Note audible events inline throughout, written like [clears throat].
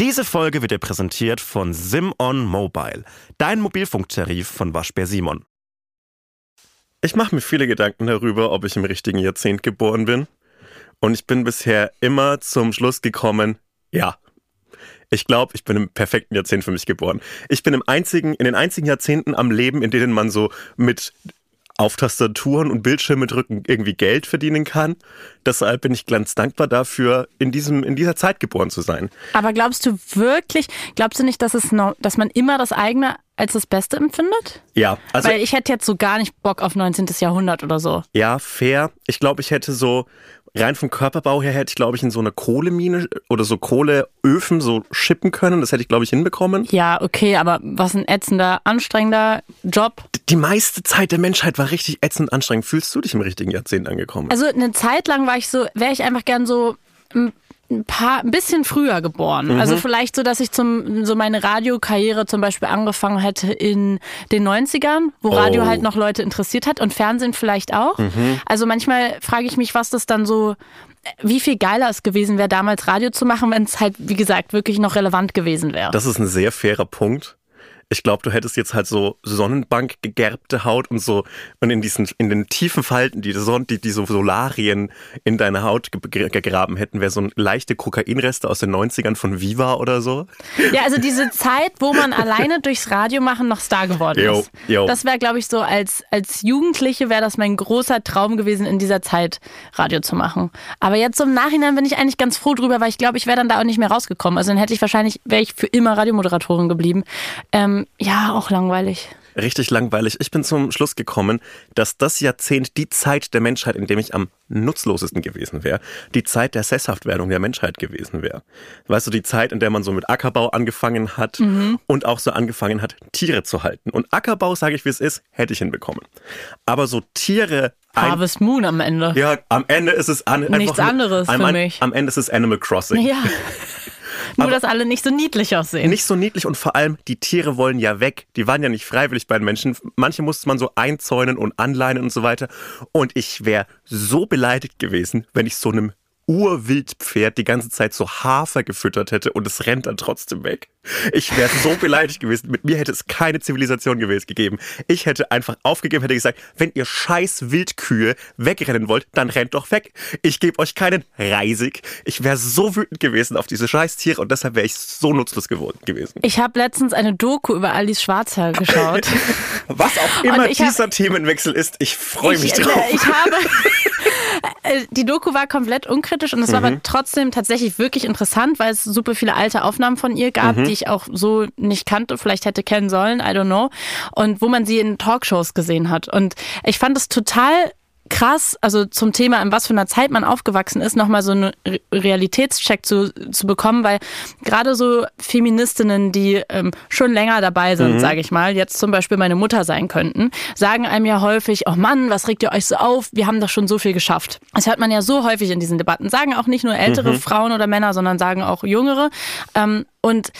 Diese Folge wird dir präsentiert von SimOn Mobile, dein Mobilfunktarif von Waschbär Simon. Ich mache mir viele Gedanken darüber, ob ich im richtigen Jahrzehnt geboren bin. Und ich bin bisher immer zum Schluss gekommen, ja. Ich glaube, ich bin im perfekten Jahrzehnt für mich geboren. Ich bin im einzigen, in den einzigen Jahrzehnten am Leben, in denen man so mit auf Tastaturen und Bildschirme drücken irgendwie Geld verdienen kann. Deshalb bin ich ganz dankbar dafür, in, diesem, in dieser Zeit geboren zu sein. Aber glaubst du wirklich, glaubst du nicht, dass, es noch, dass man immer das eigene als das Beste empfindet? Ja, also. Weil ich hätte jetzt so gar nicht Bock auf 19. Jahrhundert oder so. Ja, fair. Ich glaube, ich hätte so rein vom Körperbau her hätte ich, glaube ich, in so eine Kohlemine oder so Kohleöfen so schippen können. Das hätte ich, glaube ich, hinbekommen. Ja, okay, aber was ein ätzender, anstrengender Job. Die meiste Zeit der Menschheit war richtig ätzend anstrengend. Fühlst du dich im richtigen Jahrzehnt angekommen? Also eine Zeit lang war ich so, wäre ich einfach gern so ein paar, ein bisschen früher geboren. Mhm. Also vielleicht so, dass ich zum, so meine Radiokarriere zum Beispiel angefangen hätte in den 90ern, wo Radio oh. halt noch Leute interessiert hat und Fernsehen vielleicht auch. Mhm. Also manchmal frage ich mich, was das dann so, wie viel geiler es gewesen wäre, damals Radio zu machen, wenn es halt, wie gesagt, wirklich noch relevant gewesen wäre. Das ist ein sehr fairer Punkt ich glaube, du hättest jetzt halt so Sonnenbank gegerbte Haut und so und in diesen in den tiefen Falten, die Sonne, die, die so Solarien in deine Haut gegraben hätten, wäre so ein leichte Kokainreste aus den 90ern von Viva oder so. Ja, also diese Zeit, wo man alleine durchs Radio machen noch Star geworden yo, ist. Yo. Das wäre, glaube ich, so als, als Jugendliche wäre das mein großer Traum gewesen, in dieser Zeit Radio zu machen. Aber jetzt im Nachhinein bin ich eigentlich ganz froh drüber, weil ich glaube, ich wäre dann da auch nicht mehr rausgekommen. Also dann hätte ich wahrscheinlich, wäre ich für immer Radiomoderatorin geblieben. Ähm, ja, auch langweilig. Richtig langweilig. Ich bin zum Schluss gekommen, dass das Jahrzehnt die Zeit der Menschheit, in dem ich am nutzlosesten gewesen wäre, die Zeit der Sesshaftwerdung der Menschheit gewesen wäre. Weißt du, die Zeit, in der man so mit Ackerbau angefangen hat mhm. und auch so angefangen hat, Tiere zu halten. Und Ackerbau, sage ich wie es ist, hätte ich hinbekommen. Aber so Tiere Harvest Moon am Ende. Ja, am Ende ist es an, nichts anderes für am, mich. Am Ende ist es Animal Crossing. Ja. [laughs] Nur, dass alle nicht so niedlich aussehen. Nicht so niedlich und vor allem, die Tiere wollen ja weg. Die waren ja nicht freiwillig bei den Menschen. Manche musste man so einzäunen und anleinen und so weiter. Und ich wäre so beleidigt gewesen, wenn ich so einem Urwildpferd die ganze Zeit so Hafer gefüttert hätte und es rennt dann trotzdem weg. Ich wäre so beleidigt gewesen. Mit mir hätte es keine Zivilisation gewesen gegeben. Ich hätte einfach aufgegeben, hätte gesagt, wenn ihr scheiß Wildkühe wegrennen wollt, dann rennt doch weg. Ich gebe euch keinen Reisig. Ich wäre so wütend gewesen auf diese scheiß Tiere und deshalb wäre ich so nutzlos geworden gewesen. Ich habe letztens eine Doku über Alice Schwarzer geschaut. [laughs] Was auch immer dieser hab, Themenwechsel ist, ich freue mich drauf. Ich habe äh, [laughs] die Doku war komplett unkritisch und es mhm. war aber mhm. trotzdem tatsächlich wirklich interessant, weil es super viele alte Aufnahmen von ihr gab, mhm. die ich auch so nicht kannte, vielleicht hätte kennen sollen, I don't know. Und wo man sie in Talkshows gesehen hat. Und ich fand es total krass, also zum Thema, in was für einer Zeit man aufgewachsen ist, nochmal so einen Realitätscheck zu, zu bekommen, weil gerade so Feministinnen, die ähm, schon länger dabei sind, mhm. sage ich mal, jetzt zum Beispiel meine Mutter sein könnten, sagen einem ja häufig, oh Mann, was regt ihr euch so auf? Wir haben doch schon so viel geschafft. Das hört man ja so häufig in diesen Debatten. Sagen auch nicht nur ältere mhm. Frauen oder Männer, sondern sagen auch jüngere. Ähm, und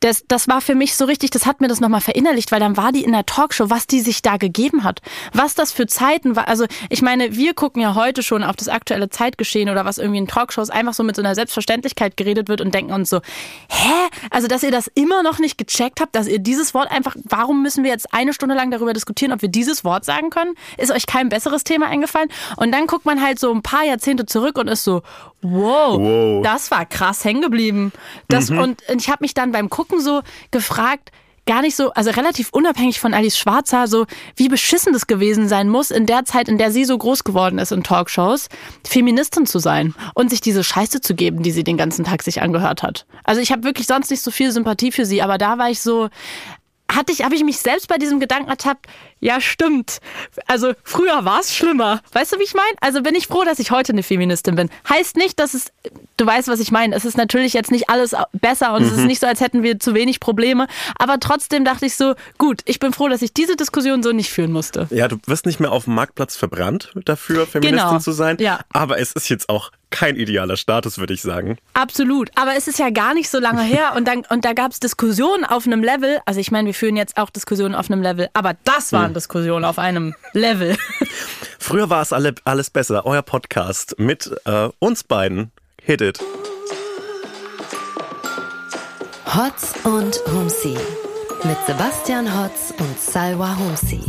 das, das war für mich so richtig, das hat mir das nochmal verinnerlicht, weil dann war die in der Talkshow, was die sich da gegeben hat. Was das für Zeiten war. Also ich meine, wir gucken ja heute schon auf das aktuelle Zeitgeschehen oder was irgendwie in Talkshows einfach so mit so einer Selbstverständlichkeit geredet wird und denken uns so, hä? Also dass ihr das immer noch nicht gecheckt habt, dass ihr dieses Wort einfach, warum müssen wir jetzt eine Stunde lang darüber diskutieren, ob wir dieses Wort sagen können? Ist euch kein besseres Thema eingefallen? Und dann guckt man halt so ein paar Jahrzehnte zurück und ist so, wow, wow. das war krass hängen geblieben. Das, mhm. Und ich habe mich dann beim Gucken Gucken so gefragt, gar nicht so, also relativ unabhängig von Alice Schwarzer, so wie beschissen das gewesen sein muss, in der Zeit, in der sie so groß geworden ist in Talkshows, Feministin zu sein und sich diese Scheiße zu geben, die sie den ganzen Tag sich angehört hat. Also ich habe wirklich sonst nicht so viel Sympathie für sie, aber da war ich so, hatte ich, habe ich mich selbst bei diesem Gedanken ertappt, ja, stimmt. Also früher war es schlimmer. Weißt du, wie ich meine? Also bin ich froh, dass ich heute eine Feministin bin. Heißt nicht, dass es, du weißt, was ich meine. Es ist natürlich jetzt nicht alles besser und mhm. es ist mhm. nicht so, als hätten wir zu wenig Probleme. Aber trotzdem dachte ich so, gut, ich bin froh, dass ich diese Diskussion so nicht führen musste. Ja, du wirst nicht mehr auf dem Marktplatz verbrannt dafür, Feministin genau. zu sein. Ja. Aber es ist jetzt auch kein idealer Status, würde ich sagen. Absolut. Aber es ist ja gar nicht so lange her und, dann, und da gab es Diskussionen auf einem Level. Also ich meine, wir führen jetzt auch Diskussionen auf einem Level, aber das waren hm. Diskussionen auf einem Level. [laughs] Früher war es alle, alles besser. Euer Podcast mit äh, uns beiden. Hit it. Hotz und Humsi mit Sebastian Hotz und Salwa Humsi.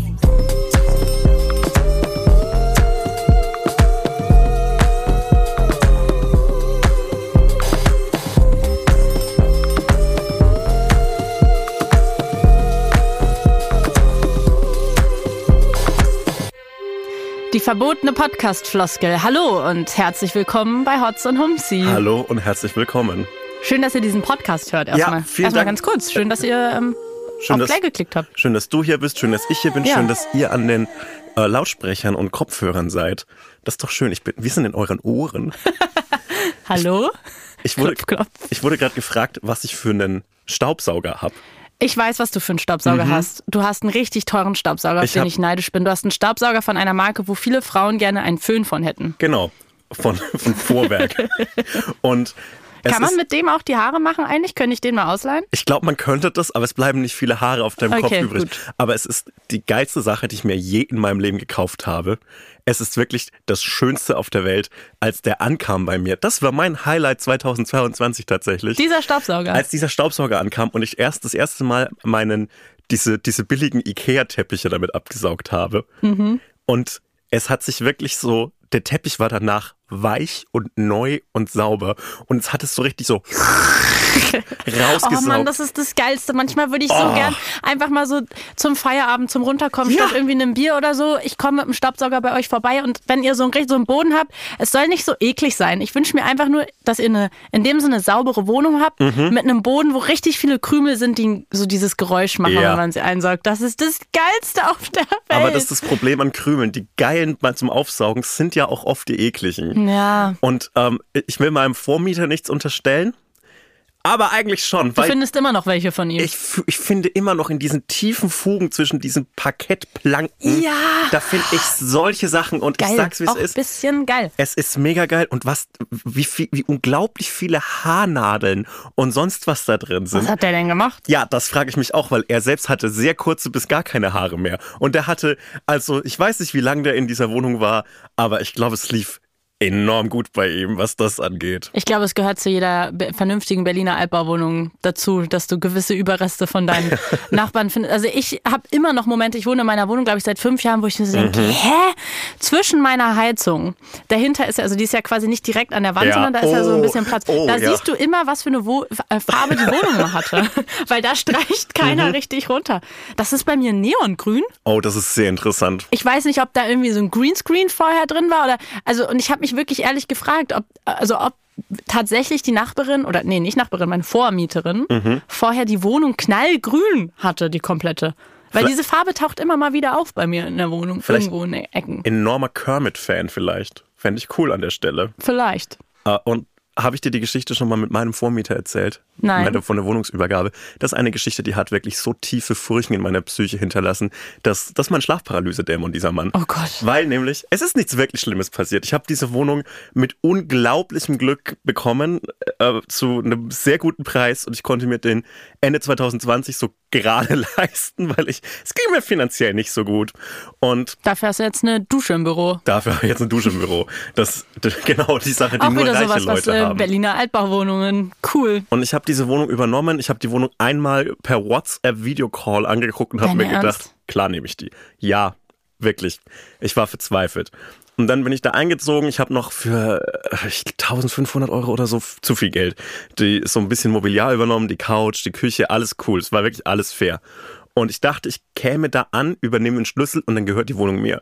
Die verbotene Podcast-Floskel. Hallo und herzlich willkommen bei Hotz und Humsi. Hallo und herzlich willkommen. Schön, dass ihr diesen Podcast hört. Erstmal, Ja, vielen erstmal Dank. ganz kurz. Schön, dass ihr ähm, Schön, auf dass- Play geklickt habt. Schön, dass du hier bist, schön, dass ich hier bin, Ja. schön, dass ihr an den äh, Lautsprechern und Kopfhörern seid. Das ist doch schön. Ich bin, wir sind in euren Ohren. [laughs] Hallo? Ich wurde, Klopf, klopf. ich wurde gerade gefragt, was ich für einen Staubsauger habe. Ich weiß, was du für einen Staubsauger hast. Du hast einen richtig teuren Staubsauger, auf Mhm. Ich den ich neidisch bin. Du hast einen Staubsauger von einer Marke, wo viele Frauen gerne einen Föhn von hätten. Genau. Von, von Vorwerk. [laughs] und es Kann man mit dem auch die Haare machen eigentlich? Könnte ich den mal ausleihen? ich glaube, man könnte das, aber es bleiben nicht viele Haare auf deinem Kopf Okay, übrig. gut. Aber es ist die geilste Sache, die ich mir je in meinem Leben gekauft habe. Es ist wirklich das Schönste auf der Welt, als der ankam bei mir. Das war mein Highlight 2022 tatsächlich. Dieser Staubsauger. als dieser Staubsauger ankam und ich erst das erste Mal meinen diese diese billigen Ikea-Teppiche damit abgesaugt habe und es hat sich wirklich so der Teppich war danach weich und neu und sauber und es hat es so richtig so [laughs] rausgesaugt. Oh Mann, das ist das Geilste. Manchmal würde ich so Oh. gern einfach mal so zum Feierabend, zum Runterkommen, Ja. statt irgendwie einem Bier oder so. Ich komme mit dem Staubsauger bei euch vorbei und wenn ihr so einen, so einen Boden habt, es soll nicht so eklig sein. Ich wünsche mir einfach nur, dass ihr eine, in dem Sinne saubere Wohnung habt, Mhm. mit einem Boden, wo richtig viele Krümel sind, die so dieses Geräusch machen, Ja. wenn man sie einsaugt. Das ist das Geilste auf der Welt. aber das ist das Problem an Krümeln. Die geilen mal zum Aufsaugen sind ja auch oft die ekligen. ja. Und ähm, ich will meinem Vormieter nichts unterstellen, aber eigentlich schon, Du findest immer noch welche von ihm. Ich, ich finde immer noch in diesen tiefen Fugen zwischen diesen Parkettplanken, Ja. da finde ich solche Sachen und geil. ich sag's, wie es auch ein ist. bisschen geil. Es ist mega geil und was, wie, viel, wie unglaublich viele Haarnadeln und sonst was da drin Was sind. hat der denn gemacht? Ja, das frage ich mich auch, weil er selbst hatte sehr kurze bis gar keine Haare mehr. Und er hatte, also ich weiß nicht, wie lange der in dieser Wohnung war, aber ich glaube, es lief enorm gut bei ihm, was das angeht. Ich glaube, es gehört zu jeder vernünftigen Berliner Altbauwohnung dazu, dass du gewisse Überreste von deinen [laughs] Nachbarn findest. Also ich habe immer noch Momente, ich wohne in meiner Wohnung, glaube ich, seit fünf Jahren, wo ich mir so denke, Mhm. hä? Zwischen meiner Heizung, dahinter ist ja, also die ist ja quasi nicht direkt an der Wand, Ja. sondern da ist ja so ein Oh. bisschen Platz. Oh, da ja. siehst du immer, was für eine Wo äh, Farbe die Wohnung mal hatte. [laughs] Weil da streicht Mhm. keiner richtig runter. Das ist bei mir neongrün. Oh, das ist sehr interessant. Ich weiß nicht, ob da irgendwie so ein Greenscreen vorher drin war oder also und ich habe mich wirklich ehrlich gefragt, ob also ob tatsächlich die Nachbarin oder nee, nicht Nachbarin, meine Vormieterin Mhm. vorher die Wohnung knallgrün hatte, die komplette. Weil Vielleicht- diese Farbe taucht immer mal wieder auf bei mir in der Wohnung, irgendwo in den Ecken. Enormer Kermit-Fan vielleicht. Fände ich cool an der Stelle. Vielleicht. Äh, Und habe ich dir die Geschichte schon mal mit meinem Vormieter erzählt? Nein. Meine, von der Wohnungsübergabe. Das ist eine Geschichte, die hat wirklich so tiefe Furchen in meiner Psyche hinterlassen, dass das ist mein Schlafparalyse-Dämon, dieser Mann. Oh Gott. Weil nämlich, es ist nichts wirklich Schlimmes passiert. Ich habe diese Wohnung mit unglaublichem Glück bekommen, äh, zu einem sehr guten Preis und ich konnte mir den Ende 2020 so gerade [laughs] leisten, weil ich, es ging mir finanziell nicht so gut. Und Dafür hast du jetzt eine Dusche im Büro. dafür habe ich jetzt eine Dusche im Büro. Das das- genau die Sache, die Auch nur wieder reiche sowas, was Leute äh, haben. Berliner Altbauwohnungen. Cool. Und ich habe diese Wohnung übernommen. Ich habe die Wohnung einmal per WhatsApp-Videocall angeguckt und habe Dein mir gedacht, Ernst? klar nehme ich die. Ja, wirklich. Ich war verzweifelt. Und dann bin ich da eingezogen. Ich habe noch für äh, ich, 1500 Euro oder so zu viel Geld. Die so ein bisschen Mobiliar übernommen, die Couch, die Küche, alles cool. Es war wirklich alles fair. Und ich dachte, ich käme da an, übernehme den Schlüssel und dann gehört die Wohnung mir.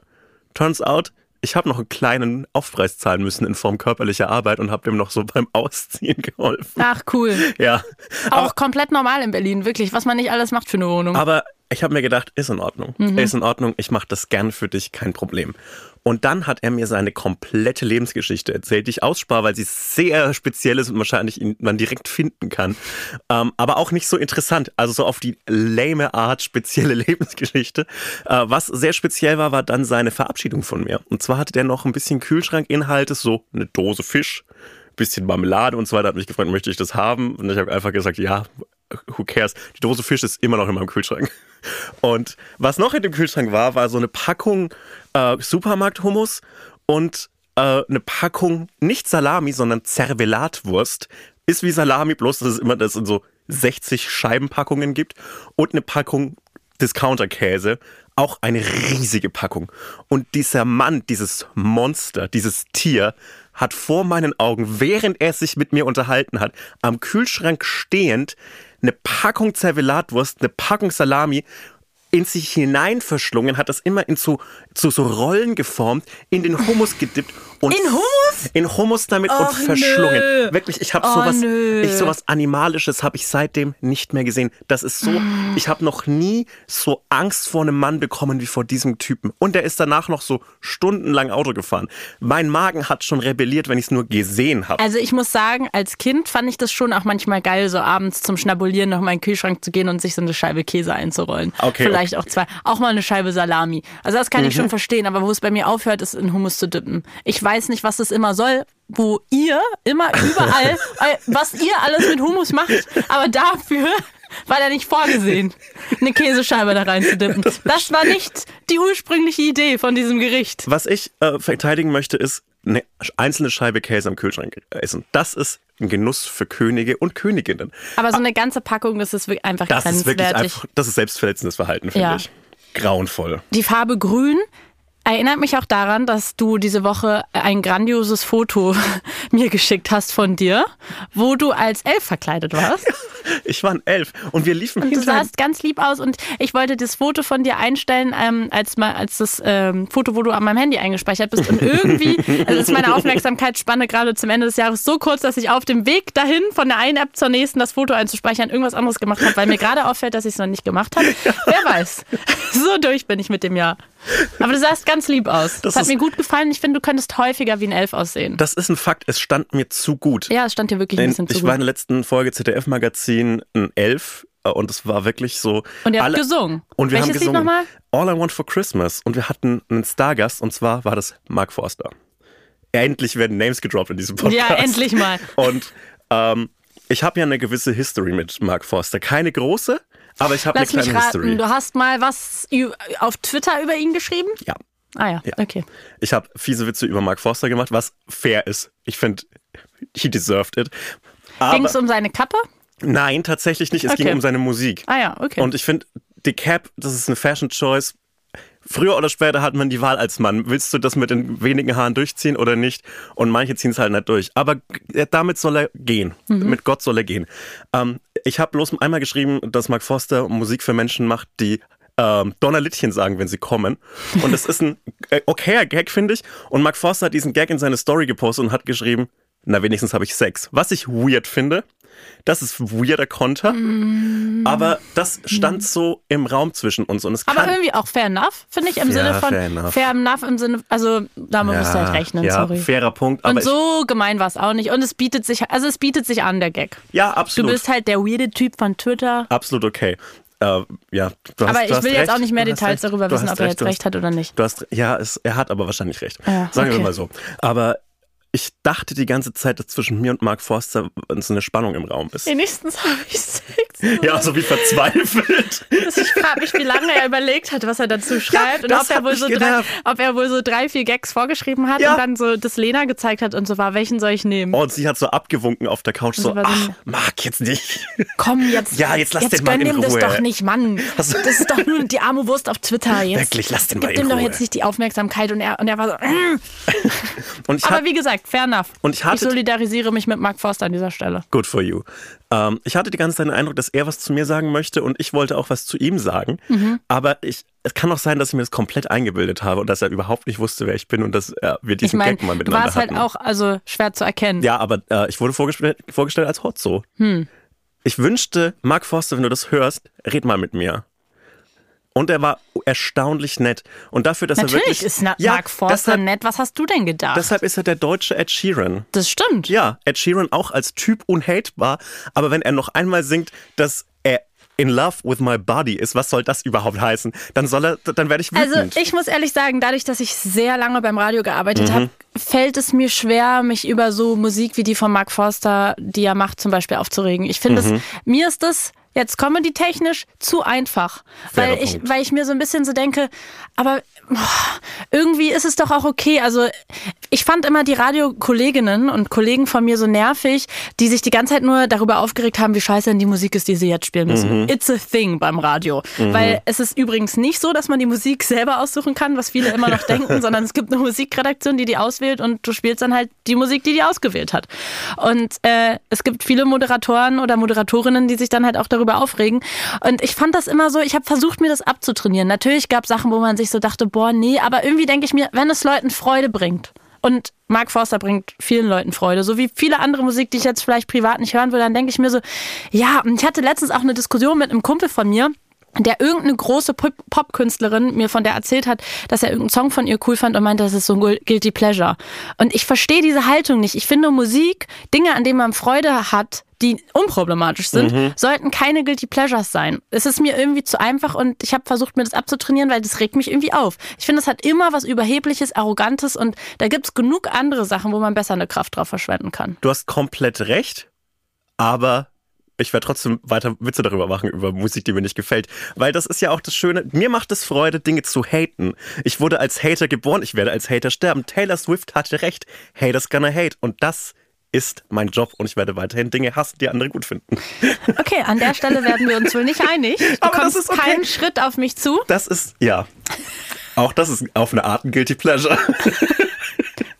Turns out, ich habe noch einen kleinen Aufpreis zahlen müssen in Form körperlicher Arbeit und habe dem noch so [laughs] beim Ausziehen geholfen. Ach cool. Ja. Auch komplett normal in Berlin, wirklich, was man nicht alles macht für eine Wohnung. Aber ich habe mir gedacht, ist in Ordnung. Mhm. Ist in Ordnung, ich mache das gern für dich, kein Problem. Und dann hat er mir seine komplette Lebensgeschichte erzählt, die ich ausspare, weil sie sehr speziell ist und wahrscheinlich ihn man direkt finden kann. Ähm, aber auch nicht so interessant. Also so auf die lame Art spezielle [laughs] Lebensgeschichte. Äh, was sehr speziell war, war dann seine Verabschiedung von mir. Und zwar hatte der noch ein bisschen Kühlschrankinhalte, so eine Dose Fisch, bisschen Marmelade und so weiter. Hat mich gefragt, möchte ich das haben? Und ich habe einfach gesagt, ja, who cares? Die Dose Fisch ist immer noch in meinem Kühlschrank. Und was noch in dem Kühlschrank war, war so eine Packung äh, Supermarkt-Hummus und äh, eine Packung nicht Salami, sondern Zervelatwurst. Ist wie Salami, bloß dass es immer das in so 60 Scheibenpackungen gibt und eine Packung Discounter-Käse, auch eine riesige Packung. Und dieser Mann, dieses Monster, dieses Tier, hat vor meinen Augen, während er sich mit mir unterhalten hat, am Kühlschrank stehend eine Packung Zervelatwurst, eine Packung Salami in sich hinein verschlungen, hat das immer in so, zu so Rollen geformt, in den Hummus gedippt und In Hummus? In Hummus damit und Och, verschlungen. nö. Wirklich, ich habe Oh, sowas, nö. ich sowas animalisches habe ich seitdem nicht mehr gesehen. Das ist so, Mm. ich habe noch nie so Angst vor einem Mann bekommen wie vor diesem Typen. Und der ist danach noch so stundenlang Auto gefahren. Mein Magen hat schon rebelliert, wenn ich es nur gesehen habe. Also ich muss sagen, als Kind fand ich das schon auch manchmal geil, so abends zum Schnabulieren noch mal in den Kühlschrank zu gehen und sich so eine Scheibe Käse einzurollen. Okay, Vielleicht auch zwei. Auch mal eine Scheibe Salami. Also das kann ich Mhm. schon verstehen, aber wo es bei mir aufhört, ist in Hummus zu dippen. Ich weiß nicht, was das immer soll, wo ihr immer überall, [laughs] äh, was ihr alles mit Hummus macht, aber dafür war der nicht vorgesehen, eine Käsescheibe da reinzudippen. Das war nicht die ursprüngliche Idee von diesem Gericht. Was ich äh, verteidigen möchte, ist eine einzelne Scheibe Käse am Kühlschrank essen. Das ist ein Genuss für Könige und Königinnen. Aber so eine ganze Packung, das ist einfach Das ist wirklich grenzwertig. einfach, das ist selbstverletzendes Verhalten, finde Ja. ich. Grauenvoll. Die Farbe Grün erinnert mich auch daran, dass du diese Woche ein grandioses Foto [laughs] mir geschickt hast von dir, wo du als Elf verkleidet warst. [laughs] Ich war ein Elf und wir liefen Du hinter sahst ganz lieb aus und ich wollte das Foto von dir einstellen, ähm, als, mal, als das ähm, Foto, wo du an meinem Handy eingespeichert bist. Und irgendwie [laughs] also ist meine Aufmerksamkeitsspanne gerade zum Ende des Jahres so kurz, dass ich auf dem Weg dahin von der einen App zur nächsten das Foto einzuspeichern irgendwas anderes gemacht habe, weil mir gerade auffällt, dass ich es noch nicht gemacht habe. Wer weiß. So durch bin ich mit dem Jahr. Aber du sahst ganz lieb aus. Das, Das hat mir gut gefallen. Ich finde, du könntest häufiger wie ein Elf aussehen. Das ist ein Fakt, es stand mir zu gut. Ja, es stand dir wirklich ein In- bisschen zu ich war in gut. der letzten Folge ZDF-Magazin ein Elf äh, und es war wirklich so. Und ihr habt gesungen. Und wir Welches haben Lied gesungen. nochmal? All I Want for Christmas. Und wir hatten einen Stargast und zwar war das Mark Forster. Endlich werden Names gedroppt in diesem Podcast. Ja, endlich mal. Und ähm, ich habe ja eine gewisse History mit Mark Forster. Keine große, aber ich habe eine Lass mich kleine raten, History. du hast mal was auf Twitter über ihn geschrieben? Ja. Ah ja, okay. Ich habe fiese Witze über Mark Forster gemacht, was fair ist. Ich finde, he deserved it. Ging es um seine Kappe? nein, tatsächlich nicht. Es Okay. ging um seine Musik. Ah ja, okay. Und ich finde, die Cap, das ist eine Fashion Choice. Früher oder später hat man die Wahl als Mann. Willst du das mit den wenigen Haaren durchziehen oder nicht? Und manche ziehen es halt nicht durch. Aber g- damit soll er gehen. Mit Gott soll er gehen. Ähm, ich habe bloß einmal geschrieben, dass Mark Forster Musik für Menschen macht, die ähm, Donnerlittchen sagen, wenn sie kommen. Und das ist ein [laughs] äh, okayer Gag, finde ich. Und Mark Forster hat diesen Gag in seine Story gepostet und hat geschrieben, na wenigstens habe ich Sex. Was ich weird finde. Das ist weirder Konter. Aber das stand so im Raum zwischen uns. Und es Aber irgendwie auch fair enough, finde ich, im Ja, Sinne von fair enough. fair enough im Sinne, also damit musst du halt rechnen, ja, sorry. fairer Punkt. Aber Und so gemein war es auch nicht. Und es bietet sich, also es bietet sich an, der Gag. ja, Du absolut. bist halt der weirde Typ von Twitter. absolut okay. Äh, ja, du hast, Aber du ich will recht. jetzt auch nicht mehr Du Details recht. darüber Du wissen, ob er jetzt du recht hat oder nicht. Du hast, ja, es, er hat aber wahrscheinlich recht. Ja, Sagen wir okay. mal so. Aber ich dachte die ganze Zeit, dass zwischen mir und Mark Forster so eine Spannung im Raum ist. Wenigstens habe ich Sex. Ja, so wie verzweifelt. Ich frage mich, wie lange er überlegt hat, was er dazu schreibt und das ob er, wohl so drei, ob er wohl so drei, vier Gags vorgeschrieben hat Ja. und dann so das Lena gezeigt hat und so war, welchen soll ich nehmen? Oh, und sie hat so abgewunken auf der Couch, so, war so ach, Mark, jetzt nicht. Komm, jetzt, Ja, jetzt lass den mal in dem das Ruhe. doch nicht, Mann. Das ist doch nur die arme Wurst auf Twitter. Jetzt Wirklich, lass den mal gib in dem doch Ruhe. jetzt nicht die Aufmerksamkeit und er, und er war so, [laughs] mm. Und ich aber hab, wie gesagt, fair enough. Und ich hatte- solidarisiere mich mit Mark Forster an dieser Stelle. Good for you. Ähm, ich hatte die ganze Zeit den Eindruck, dass er was zu mir sagen möchte und ich wollte auch was zu ihm sagen. Mhm. Aber ich, es kann auch sein, dass ich mir das komplett eingebildet habe und dass er überhaupt nicht wusste, wer ich bin und dass äh, wir Ich diesen meine, Gag mal miteinander halt hatten. auch also schwer zu erkennen. Ja, aber äh, ich wurde vorgestellt, vorgestellt als Hotzo. Hm. Ich wünschte, Mark Forster, wenn du das hörst, red mal mit mir. Und er war erstaunlich nett. Und dafür, dass er Natürlich wirklich. ist Na ja, Mark Forster deshalb, nett. Was hast du denn gedacht? deshalb ist er der deutsche Ed Sheeran. das stimmt. Ja, Ed Sheeran auch als Typ unhatebar, aber wenn er noch einmal singt, dass er in love with my body ist, was soll das überhaupt heißen? Dann soll er, dann werde ich Also wütend. ich muss ehrlich sagen, dadurch, dass ich sehr lange beim Radio gearbeitet Mhm. habe, fällt es mir schwer, mich über so Musik wie die von Mark Forster, die er macht, zum Beispiel aufzuregen. Ich finde, mhm. mir ist das jetzt comedy-technisch zu einfach. Weil ich, weil ich mir so ein bisschen so denke, aber irgendwie ist es doch auch okay. Also ich fand immer die Radiokolleginnen und Kollegen von mir so nervig, die sich die ganze Zeit nur darüber aufgeregt haben, wie scheiße denn die Musik ist, die sie jetzt spielen müssen. Mhm. It's a thing beim Radio. Mhm. Weil es ist übrigens nicht so, dass man die Musik selber aussuchen kann, was viele immer noch [laughs] denken, sondern es gibt eine Musikredaktion, die die auswählt und du spielst dann halt die Musik, die die ausgewählt hat. Und äh, es gibt viele Moderatoren oder Moderatorinnen, die sich dann halt auch darüber aufregen. Und ich fand das immer so, ich habe versucht, mir das abzutrainieren. Natürlich gab es Sachen, wo man sich so dachte, boah, nee, aber irgendwie denke ich mir, wenn es Leuten Freude bringt. Und Mark Forster bringt vielen Leuten Freude. So wie viele andere Musik, die ich jetzt vielleicht privat nicht hören würde, dann denke ich mir so, ja, und ich hatte letztens auch eine Diskussion mit einem Kumpel von mir, der irgendeine große Popkünstlerin mir von der erzählt hat, dass er irgendeinen Song von ihr cool fand und meinte, das ist so ein Guilty Pleasure. Und ich verstehe diese Haltung nicht. Ich finde Musik, Dinge, an denen man Freude hat, die unproblematisch sind, mhm. sollten keine Guilty Pleasures sein. Es ist mir irgendwie zu einfach und ich habe versucht, mir das abzutrainieren, weil das regt mich irgendwie auf. Ich finde, es hat immer was Überhebliches, Arrogantes und da gibt es genug andere Sachen, wo man besser eine Kraft drauf verschwenden kann. Du hast komplett recht, aber ich werde trotzdem weiter Witze darüber machen, über Musik, die mir nicht gefällt. Weil das ist ja auch das Schöne. Mir macht es Freude, Dinge zu haten. Ich wurde als Hater geboren, ich werde als Hater sterben. Taylor Swift hatte recht. Haters gonna hate. Und das ist mein Job und ich werde weiterhin Dinge hassen, die andere gut finden. [laughs] Okay, an der Stelle werden wir uns wohl nicht einig. Du Aber kommst das ist okay. keinen Schritt auf mich zu. Das ist, ja. Auch das ist auf eine Art ein Guilty Pleasure.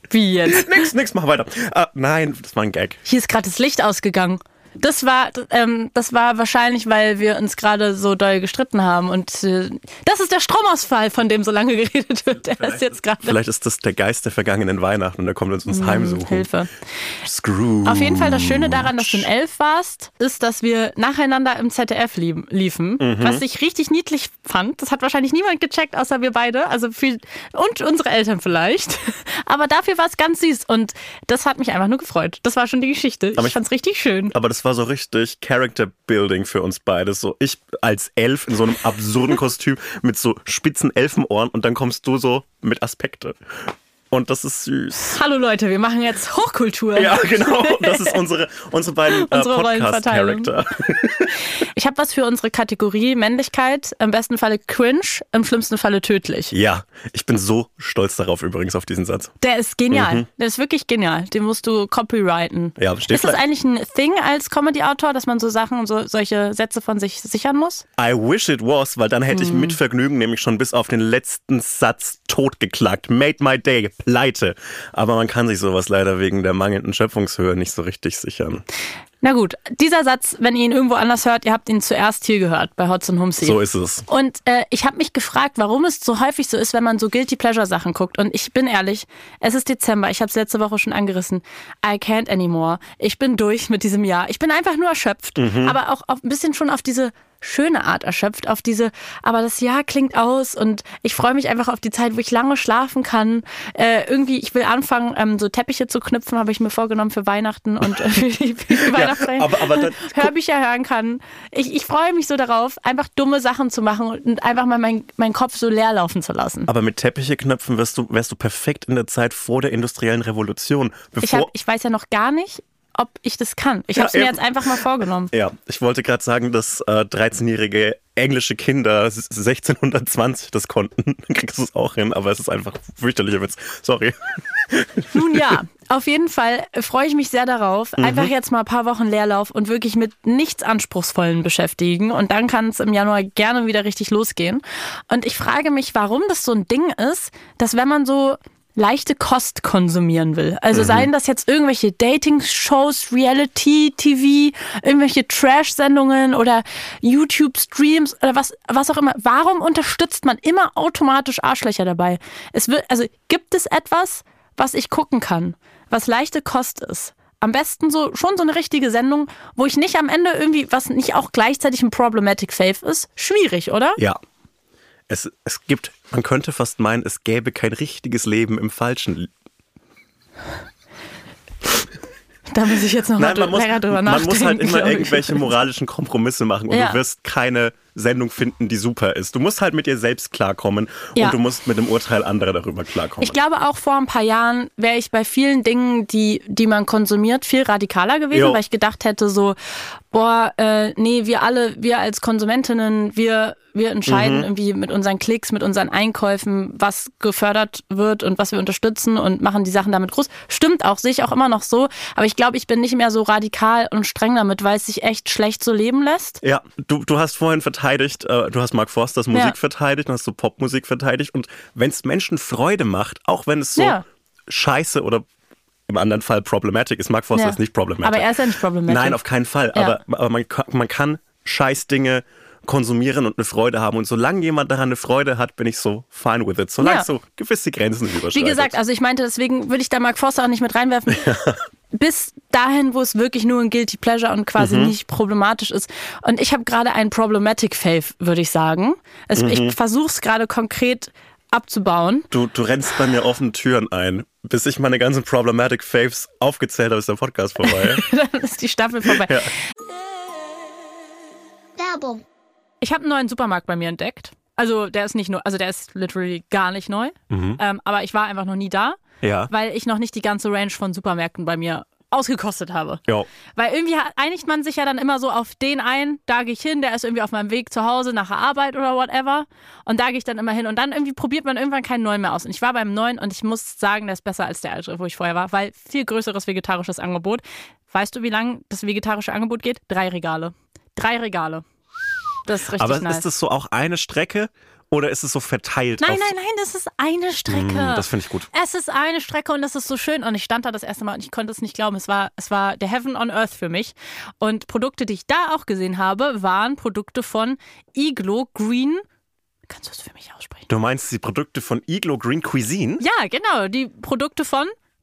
Wie jetzt? Nix, nix, mach weiter. Ah, nein, das war ein Gag. Hier ist gerade das Licht ausgegangen. Das war, ähm, das war wahrscheinlich, weil wir uns gerade so doll gestritten haben. Und äh, das ist der Stromausfall, von dem so lange [laughs] geredet wird. Der ist jetzt gerade. Vielleicht ist das der Geist der vergangenen Weihnachten und der kommt uns ins hm, Heimsuchen. Hilfe. Screw. Auf jeden Fall das Schöne daran, dass du ein Elf warst, ist, dass wir nacheinander im ZDF liefen, mhm. was ich richtig niedlich fand. Das hat wahrscheinlich niemand gecheckt, außer wir beide. Also viel, und unsere Eltern vielleicht. [laughs] Aber dafür war es ganz süß und das hat mich einfach nur gefreut. Das war schon die Geschichte. Ich, ich fand es richtig schön. Aber das war so richtig Character Building für uns beide. So ich als Elf in so einem absurden [laughs] Kostüm mit so spitzen Elfenohren und dann kommst du so mit Aspekte. Und das ist süß. Hallo Leute, wir machen jetzt Hochkultur. Ja, genau. Das ist unsere, unsere beiden äh, Podcast-Charakter. Ich habe was für unsere Kategorie Männlichkeit. Im besten Falle cringe, im schlimmsten Falle tödlich. Ja, ich bin so stolz darauf übrigens auf diesen Satz. Der ist genial. Mhm. Der ist wirklich genial. Den musst du copyrighten. Ja, steht ist das eigentlich ein Thing als Comedy-Autor, dass man so Sachen, so solche Sätze von sich sichern muss? I wish it was, weil dann hätte mhm. ich mit Vergnügen nämlich schon bis auf den letzten Satz totgeklagt. Made my day pleite. Aber man kann sich sowas leider wegen der mangelnden Schöpfungshöhe nicht so richtig sichern. Na gut, dieser Satz, wenn ihr ihn irgendwo anders hört, ihr habt ihn zuerst hier gehört bei Hotz und Humsi. So ist es. Und äh, ich habe mich gefragt, warum es so häufig so ist, wenn man so Guilty Pleasure Sachen guckt. Und ich bin ehrlich, es ist Dezember, ich habe es letzte Woche schon angerissen. I can't anymore. Ich bin durch mit diesem Jahr. Ich bin einfach nur erschöpft. Mhm. Aber auch ein bisschen schon auf diese schöne Art erschöpft, auf diese, aber das Jahr klingt aus und ich freue mich einfach auf die Zeit, wo ich lange schlafen kann. Äh, irgendwie, ich will anfangen, ähm, so Teppiche zu knüpfen, habe ich mir vorgenommen für Weihnachten und äh, für die, für die [laughs] Weihnachtsfeier. Ja, aber, aber dann, [laughs] Hörbücher hören kann. Ich, ich freue mich so darauf, einfach dumme Sachen zu machen und einfach mal meinen mein Kopf so leer laufen zu lassen. Aber mit Teppiche knüpfen wärst du, wärst du perfekt in der Zeit vor der industriellen Revolution. ich, hab, ich weiß ja noch gar nicht, ob ich das kann. Ich habe es mir jetzt einfach mal vorgenommen. Ja, ich wollte gerade sagen, dass äh, 13-jährige englische Kinder 1620 das konnten. [laughs] Dann kriegst du es auch hin, aber es ist einfach fürchterlicher Witz. Sorry. [laughs] Nun ja, auf jeden Fall freue ich mich sehr darauf. Mhm. Einfach jetzt mal ein paar Wochen Leerlauf und wirklich mit nichts Anspruchsvollen beschäftigen. Und dann kann es im Januar gerne wieder richtig losgehen. Und ich frage mich, warum das so ein Ding ist, dass wenn man so leichte Kost konsumieren will. Also mhm. seien das jetzt irgendwelche Dating-Shows, Reality-TV, irgendwelche Trash-Sendungen oder YouTube-Streams oder was, was auch immer. Warum unterstützt man immer automatisch Arschlöcher dabei? Es wird, also gibt es etwas, was ich gucken kann, was leichte Kost ist? Am besten so schon so eine richtige Sendung, wo ich nicht am Ende irgendwie, was nicht auch gleichzeitig ein Problematic Faith ist. Schwierig, oder? Ja, es, es gibt, man könnte fast meinen, es gäbe kein richtiges Leben im Falschen. Da muss ich jetzt noch Nein, mal muss, länger drüber nachdenken. Man muss halt immer irgendwelche moralischen Kompromisse machen und ja. du wirst keine Sendung finden, die super ist. Du musst halt mit dir selbst klarkommen Ja. und du musst mit dem Urteil anderer darüber klarkommen. Ich glaube auch vor ein paar Jahren wäre ich bei vielen Dingen, die, die man konsumiert, viel radikaler gewesen, Jo. weil ich gedacht hätte so, boah, äh, nee, wir alle, wir als Konsumentinnen, wir, wir entscheiden irgendwie mit unseren Klicks, mit unseren Einkäufen, was gefördert wird und was wir unterstützen und machen die Sachen damit groß. Stimmt auch, sehe ich auch immer noch so. Aber ich glaube, ich bin nicht mehr so radikal und streng damit, weil es sich echt schlecht so leben lässt. Ja, du, du hast vorhin verteidigt, äh, du hast Mark Forsters Musik Ja. verteidigt, dann hast du Popmusik verteidigt und wenn es Menschen Freude macht, auch wenn es so Ja. scheiße oder im anderen Fall problematic ist, Mark Forster Ja. ist nicht problematisch. Aber er ist ja nicht problematisch. Nein, auf keinen Fall. Ja. Aber, aber man, man kann Scheißdinge konsumieren und eine Freude haben. Und solange jemand daran eine Freude hat, bin ich so fine with it. Solange Ja. es so gewisse Grenzen überschreitet. Wie gesagt, also ich meinte, deswegen würde ich da Mark Forster auch nicht mit reinwerfen. [laughs] Bis dahin, wo es wirklich nur ein Guilty Pleasure und quasi Mhm. nicht problematisch ist. Und ich habe gerade einen Problematic Fave, würde ich sagen. Also Mhm. Ich versuche es gerade konkret abzubauen. du, du rennst bei mir offene Türen ein. Bis ich meine ganzen Problematic Faves aufgezählt habe, ist der Podcast vorbei. [laughs] Dann ist die Staffel vorbei. Ja. Werbung. Ich habe einen neuen Supermarkt bei mir entdeckt. Also der ist nicht nur, also der ist literally gar nicht neu. Ähm, aber ich war einfach noch nie da, Mhm. Ja. weil ich noch nicht die ganze Range von Supermärkten bei mir ausgekostet habe. Jo. Weil irgendwie einigt man sich ja dann immer so auf den ein, da gehe ich hin, der ist irgendwie auf meinem Weg zu Hause nach der Arbeit oder whatever. Und da gehe ich dann immer hin. Und dann irgendwie probiert man irgendwann keinen neuen mehr aus. Und ich war beim neuen und ich muss sagen, der ist besser als der alte, wo ich vorher war, weil viel größeres vegetarisches Angebot. Weißt du, wie lang das vegetarische Angebot geht? Drei Regale. Drei Regale. Das ist richtig Aber nice. ist das so auch eine Strecke oder ist es so verteilt? Nein, nein, nein, das ist eine Strecke. Mm, das finde ich gut. Es ist eine Strecke und das ist so schön. Und ich stand da das erste Mal und ich konnte es nicht glauben. Es war, es war der Heaven on Earth für mich. Und Produkte, die ich da auch gesehen habe, waren Produkte von Iglo Green. Kannst du es für mich aussprechen? Du meinst die Produkte von Iglo Green Cuisine? Ja, genau. Die Produkte von.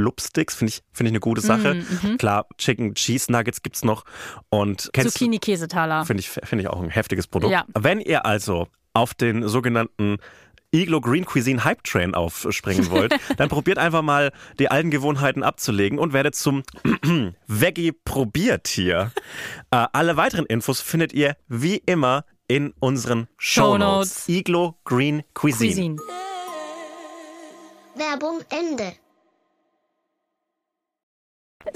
Blubsticks, finde ich, finde ich eine gute Sache. Mhm, Klar, Chicken Cheese Nuggets gibt's noch. Und kennst du, Zucchini-Käsetaler. finde ich, finde ich auch ein heftiges Produkt. Ja. Wenn ihr also auf den sogenannten Iglo Green Cuisine Hype Train aufspringen [laughs] wollt, dann probiert einfach mal die alten Gewohnheiten abzulegen und werdet zum [clears throat] Veggie-Probiertier. [laughs] Äh, alle weiteren Infos findet ihr wie immer in unseren Shownotes. Shownotes. Iglo Green Cuisine. Cuisine. Werbung Ende.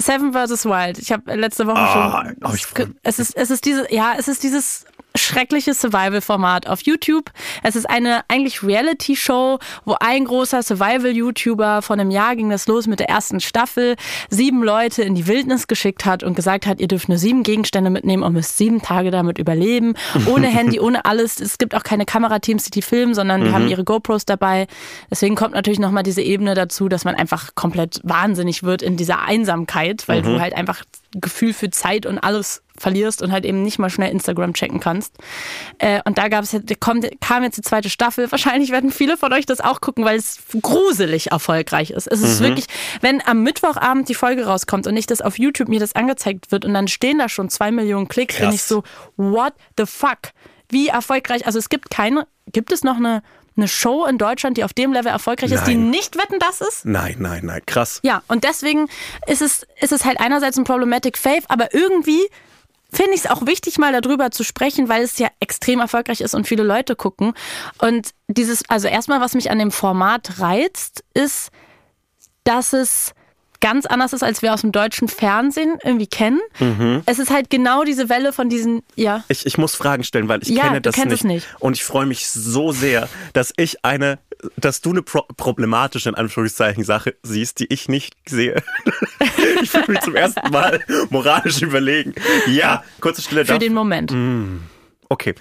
Seven vs. Wild. Ich habe letzte Woche Ah, schon. hab ich es, ist, es ist diese, ja, es ist dieses schreckliche Survival-Format auf YouTube. Es ist eine eigentlich Reality-Show, wo ein großer Survival-YouTuber von einem Jahr ging das los mit der ersten Staffel, sieben Leute in die Wildnis geschickt hat und gesagt hat, ihr dürft nur sieben Gegenstände mitnehmen und müsst sieben Tage damit überleben. Ohne Handy, ohne alles. Es gibt auch keine Kamerateams, die die filmen, sondern die haben ihre GoPros dabei. Deswegen kommt natürlich nochmal diese Ebene dazu, dass man einfach komplett wahnsinnig wird in dieser Einsamkeit, weil du halt einfach Gefühl für Zeit und alles verlierst und halt eben nicht mal schnell Instagram checken kannst. Äh, und da gab es jetzt, kommt, kam jetzt die zweite Staffel. [laughs] Wahrscheinlich werden viele von euch das auch gucken, weil es gruselig erfolgreich ist. Es ist wirklich, wenn am Mittwochabend die Folge rauskommt und nicht das auf YouTube mir das angezeigt wird und dann stehen da schon zwei Millionen Klicks, bin ich so, what the fuck? Wie erfolgreich? Also es gibt keine, gibt es noch eine, eine Show in Deutschland, die auf dem Level erfolgreich ist, die Nein. nicht wetten, das ist? Nein, nein, nein. Krass. Ja, und deswegen ist es, ist es halt einerseits ein Problematic Fave, aber irgendwie finde ich es auch wichtig, mal darüber zu sprechen, weil es ja extrem erfolgreich ist und viele Leute gucken. Und dieses, also erstmal, was mich an dem Format reizt, ist, dass es ganz anders ist, als wir aus dem deutschen Fernsehen irgendwie kennen. Es ist halt genau diese Welle von diesen, ja. Ich, ich muss Fragen stellen, weil ich Ja, kenne du das nicht. es nicht. Und ich freue mich so sehr, dass ich eine, dass du eine pro problematische, in Anführungszeichen, Sache siehst, die ich nicht sehe. [laughs] ich fühle mich zum ersten Mal moralisch überlegen. Ja, kurze Stille. Für darf- den Moment. Okay.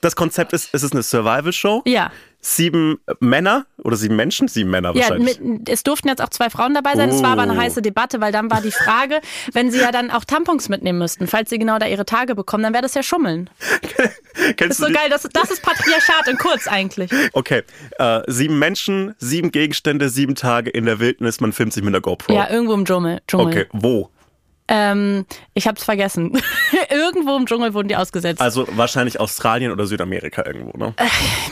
Das Konzept ist, es ist eine Survival-Show. Ja. Sieben Männer oder sieben Menschen? Sieben Männer Ja, wahrscheinlich. mit, es durften jetzt auch zwei Frauen dabei sein. Es war aber eine Oh. heiße Debatte, weil dann war die Frage, wenn sie ja dann auch Tampons mitnehmen müssten, falls sie genau da ihre Tage bekommen, dann wäre das ja Schummeln. [laughs] Kennst Ist so die- geil, das, das ist Patriarchat in kurz eigentlich. Okay. Äh, sieben Menschen, sieben Gegenstände, sieben Tage in der Wildnis. Man filmt sich mit einer GoPro. Ja, irgendwo im Dschungel. Dschungel. Okay, wo? Ähm, ich hab's vergessen. [laughs] irgendwo im Dschungel wurden die ausgesetzt. Also wahrscheinlich Australien oder Südamerika irgendwo, ne?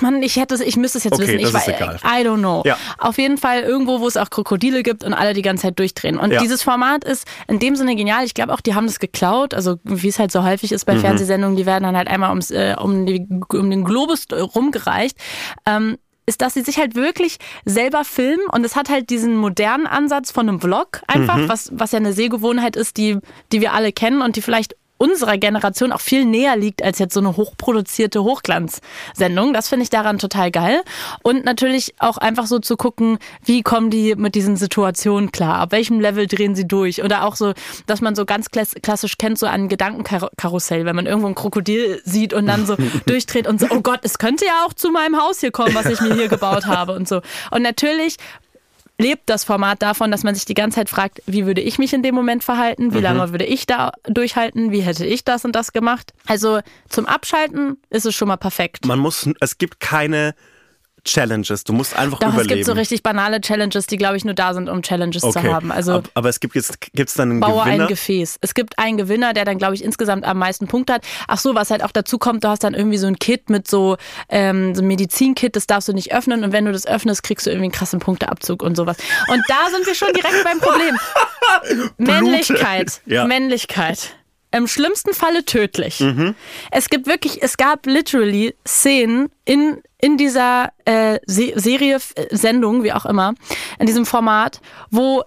Mann, ich hätte, ich müsste es jetzt Okay, wissen. Ich das ist wei- egal. I don't know. Ja. Auf jeden Fall irgendwo, wo es auch Krokodile gibt und alle die ganze Zeit durchdrehen. Und Ja. dieses Format ist in dem Sinne genial. Ich glaube auch, die haben das geklaut. Also wie es halt so häufig ist Mhm. bei Fernsehsendungen, die werden dann halt einmal ums, äh, um, die, um den Globus rumgereicht. Ähm, ist, dass sie sich halt wirklich selber filmen und es hat halt diesen modernen Ansatz von einem Vlog einfach, Mhm. was, was ja eine Sehgewohnheit ist, die, die wir alle kennen und die vielleicht unserer Generation auch viel näher liegt als jetzt so eine hochproduzierte Hochglanzsendung. Das finde ich daran total geil. Und natürlich auch einfach so zu gucken, wie kommen die mit diesen Situationen klar? Ab welchem Level drehen sie durch? Oder auch so, dass man so ganz klass- klassisch kennt, so ein Gedankenkarussell, wenn man irgendwo ein Krokodil sieht und dann so [laughs] durchdreht und so, oh Gott, es könnte ja auch zu meinem Haus hier kommen, was ich mir hier gebaut habe und so. Und natürlich lebt das Format davon, dass man sich die ganze Zeit fragt, wie würde ich mich in dem Moment verhalten? Wie lange würde ich da durchhalten? Wie hätte ich das und das gemacht? Also zum Abschalten ist es schon mal perfekt. Man muss, es gibt keine Challenges. Du musst einfach Doch, überleben. es gibt so richtig banale Challenges, die, glaube ich, nur da sind, um Challenges okay. zu haben. Also Ab- aber es gibt jetzt, gibt's dann einen baue Gewinner? ein Gefäß. Es gibt einen Gewinner, der dann, glaube ich, insgesamt am meisten Punkte hat. Ach so, was halt auch dazu kommt, du hast dann irgendwie so ein Kit mit so, ähm, so ein Medizinkit, das darfst du nicht öffnen und wenn du das öffnest, kriegst du irgendwie einen krassen Punkteabzug und sowas. Und da sind wir schon direkt beim Problem. [laughs] Männlichkeit. [laughs] Ja. Männlichkeit. Im schlimmsten Falle tödlich. Es gibt wirklich, es gab literally Szenen in, in dieser äh, Se Serie, Sendung, wie auch immer, in diesem Format, wo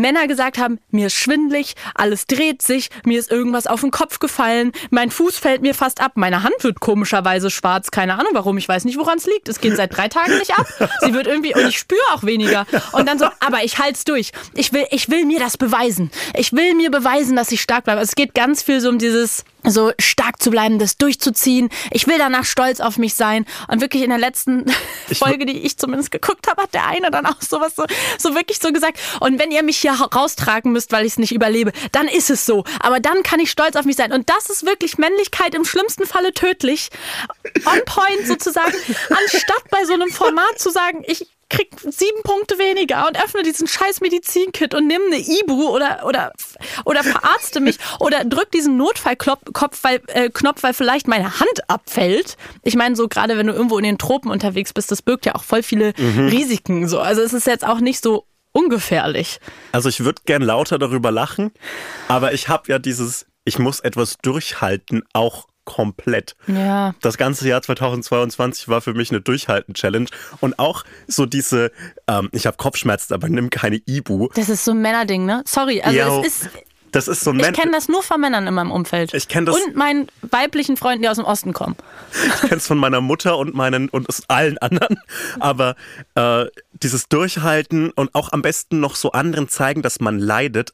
Männer gesagt haben, mir ist schwindlig, alles dreht sich, mir ist irgendwas auf den Kopf gefallen, mein Fuß fällt mir fast ab, meine Hand wird komischerweise schwarz, keine Ahnung warum, ich weiß nicht, woran es liegt. Es geht seit drei Tagen nicht ab. Sie wird irgendwie, und ich spüre auch weniger. Und dann so, aber ich halt's durch. Ich will, ich will mir das beweisen. Ich will mir beweisen, dass ich stark bleibe. Also es geht ganz viel so um dieses, so stark zu bleiben, das durchzuziehen. Ich will danach stolz auf mich sein. Und wirklich in der letzten Folge, die ich zumindest geguckt habe, hat der eine dann auch sowas so, so wirklich so gesagt. Und wenn ihr mich hier raustragen müsst, weil ich es nicht überlebe, dann ist es so. Aber dann kann ich stolz auf mich sein. Und das ist wirklich Männlichkeit im schlimmsten Falle tödlich. On point sozusagen. Anstatt bei so einem Format zu sagen, ich krieg sieben Punkte weniger und öffne diesen scheiß Medizinkit und nimm eine Ibu oder, oder, oder verarzte mich oder drück diesen Notfallknopf, weil, äh, Knopf, weil vielleicht meine Hand abfällt. Ich meine, so gerade wenn du irgendwo in den Tropen unterwegs bist, das birgt ja auch voll viele Risiken. So. Also es ist jetzt auch nicht so ungefährlich. Also ich würde gern lauter darüber lachen, aber ich habe ja dieses, ich muss etwas durchhalten, auch komplett. Ja. Das ganze Jahr 2022 war für mich eine Durchhalten-Challenge und auch so diese, ähm, ich habe Kopfschmerzen, aber nimm keine Ibu. Das ist so ein Männerding, ne? Sorry, also Yo, es ist, das ist so ein ich kenne das nur von Männern in meinem Umfeld. Ich kenn das- Und meinen weiblichen Freunden, die aus dem Osten kommen. Ich kenn's von meiner Mutter und meinen und aus allen anderen. Aber äh, dieses Durchhalten und auch am besten noch so anderen zeigen, dass man leidet,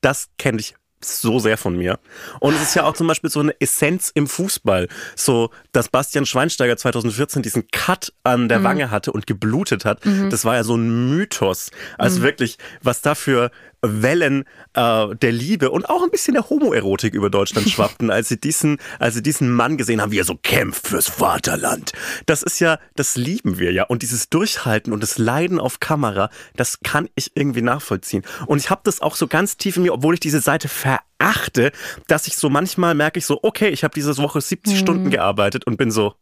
das kenne ich so sehr von mir. Und es ist ja auch zum Beispiel so eine Essenz im Fußball. So, dass Bastian Schweinsteiger 2014 diesen Cut an der Wange hatte und geblutet hat, das war ja so ein Mythos. Also wirklich, was da für Wellen äh, der Liebe und auch ein bisschen der Homoerotik über Deutschland [laughs] schwappten, als sie diesen, als sie diesen Mann gesehen haben, wie er so kämpft fürs Vaterland. Das ist ja, das lieben wir ja. Und dieses Durchhalten und das Leiden auf Kamera, das kann ich irgendwie nachvollziehen. Und ich habe das auch so ganz tief in mir, obwohl ich diese Seite verachte, dass ich so manchmal merke ich so, okay, ich habe diese Woche 70 Stunden gearbeitet und bin so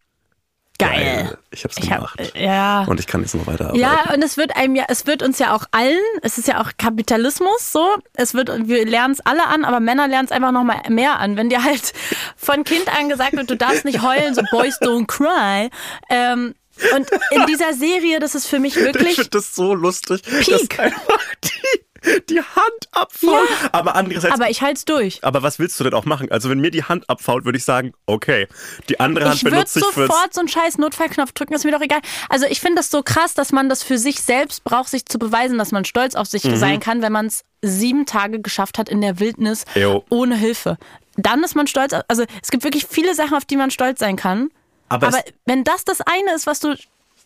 Geil. Ich hab's Ich hab, gemacht. äh, ja. Und ich kann jetzt noch weiterarbeiten. Ja, und es wird einem ja, es wird uns ja auch allen, es ist ja auch Kapitalismus so, es wird, wir lernen es alle an, aber Männer lernen es einfach noch mal mehr an. Wenn dir halt [laughs] von Kind an gesagt wird, du darfst nicht heulen, so Boys don't cry. Ähm, und in dieser Serie, das ist für mich [laughs] Ich wirklich finde das so lustig, Peak. dass einfach die, die Hand abfault. Ja. Aber andererseits. Aber ich halte es durch. Aber was willst du denn auch machen? Also wenn mir die Hand abfault, würde ich sagen, okay, die andere Hand Ich benutze ich fürs... sofort so einen scheiß Notfallknopf drücken, ist mir doch egal. Also ich finde das so krass, dass man das für sich selbst braucht, sich zu beweisen, dass man stolz auf sich Mhm. sein kann, wenn man es sieben Tage geschafft hat in der Wildnis Jo. ohne Hilfe. Dann ist man stolz. Also es gibt wirklich viele Sachen, auf die man stolz sein kann. Aber, Aber wenn das das eine ist, was du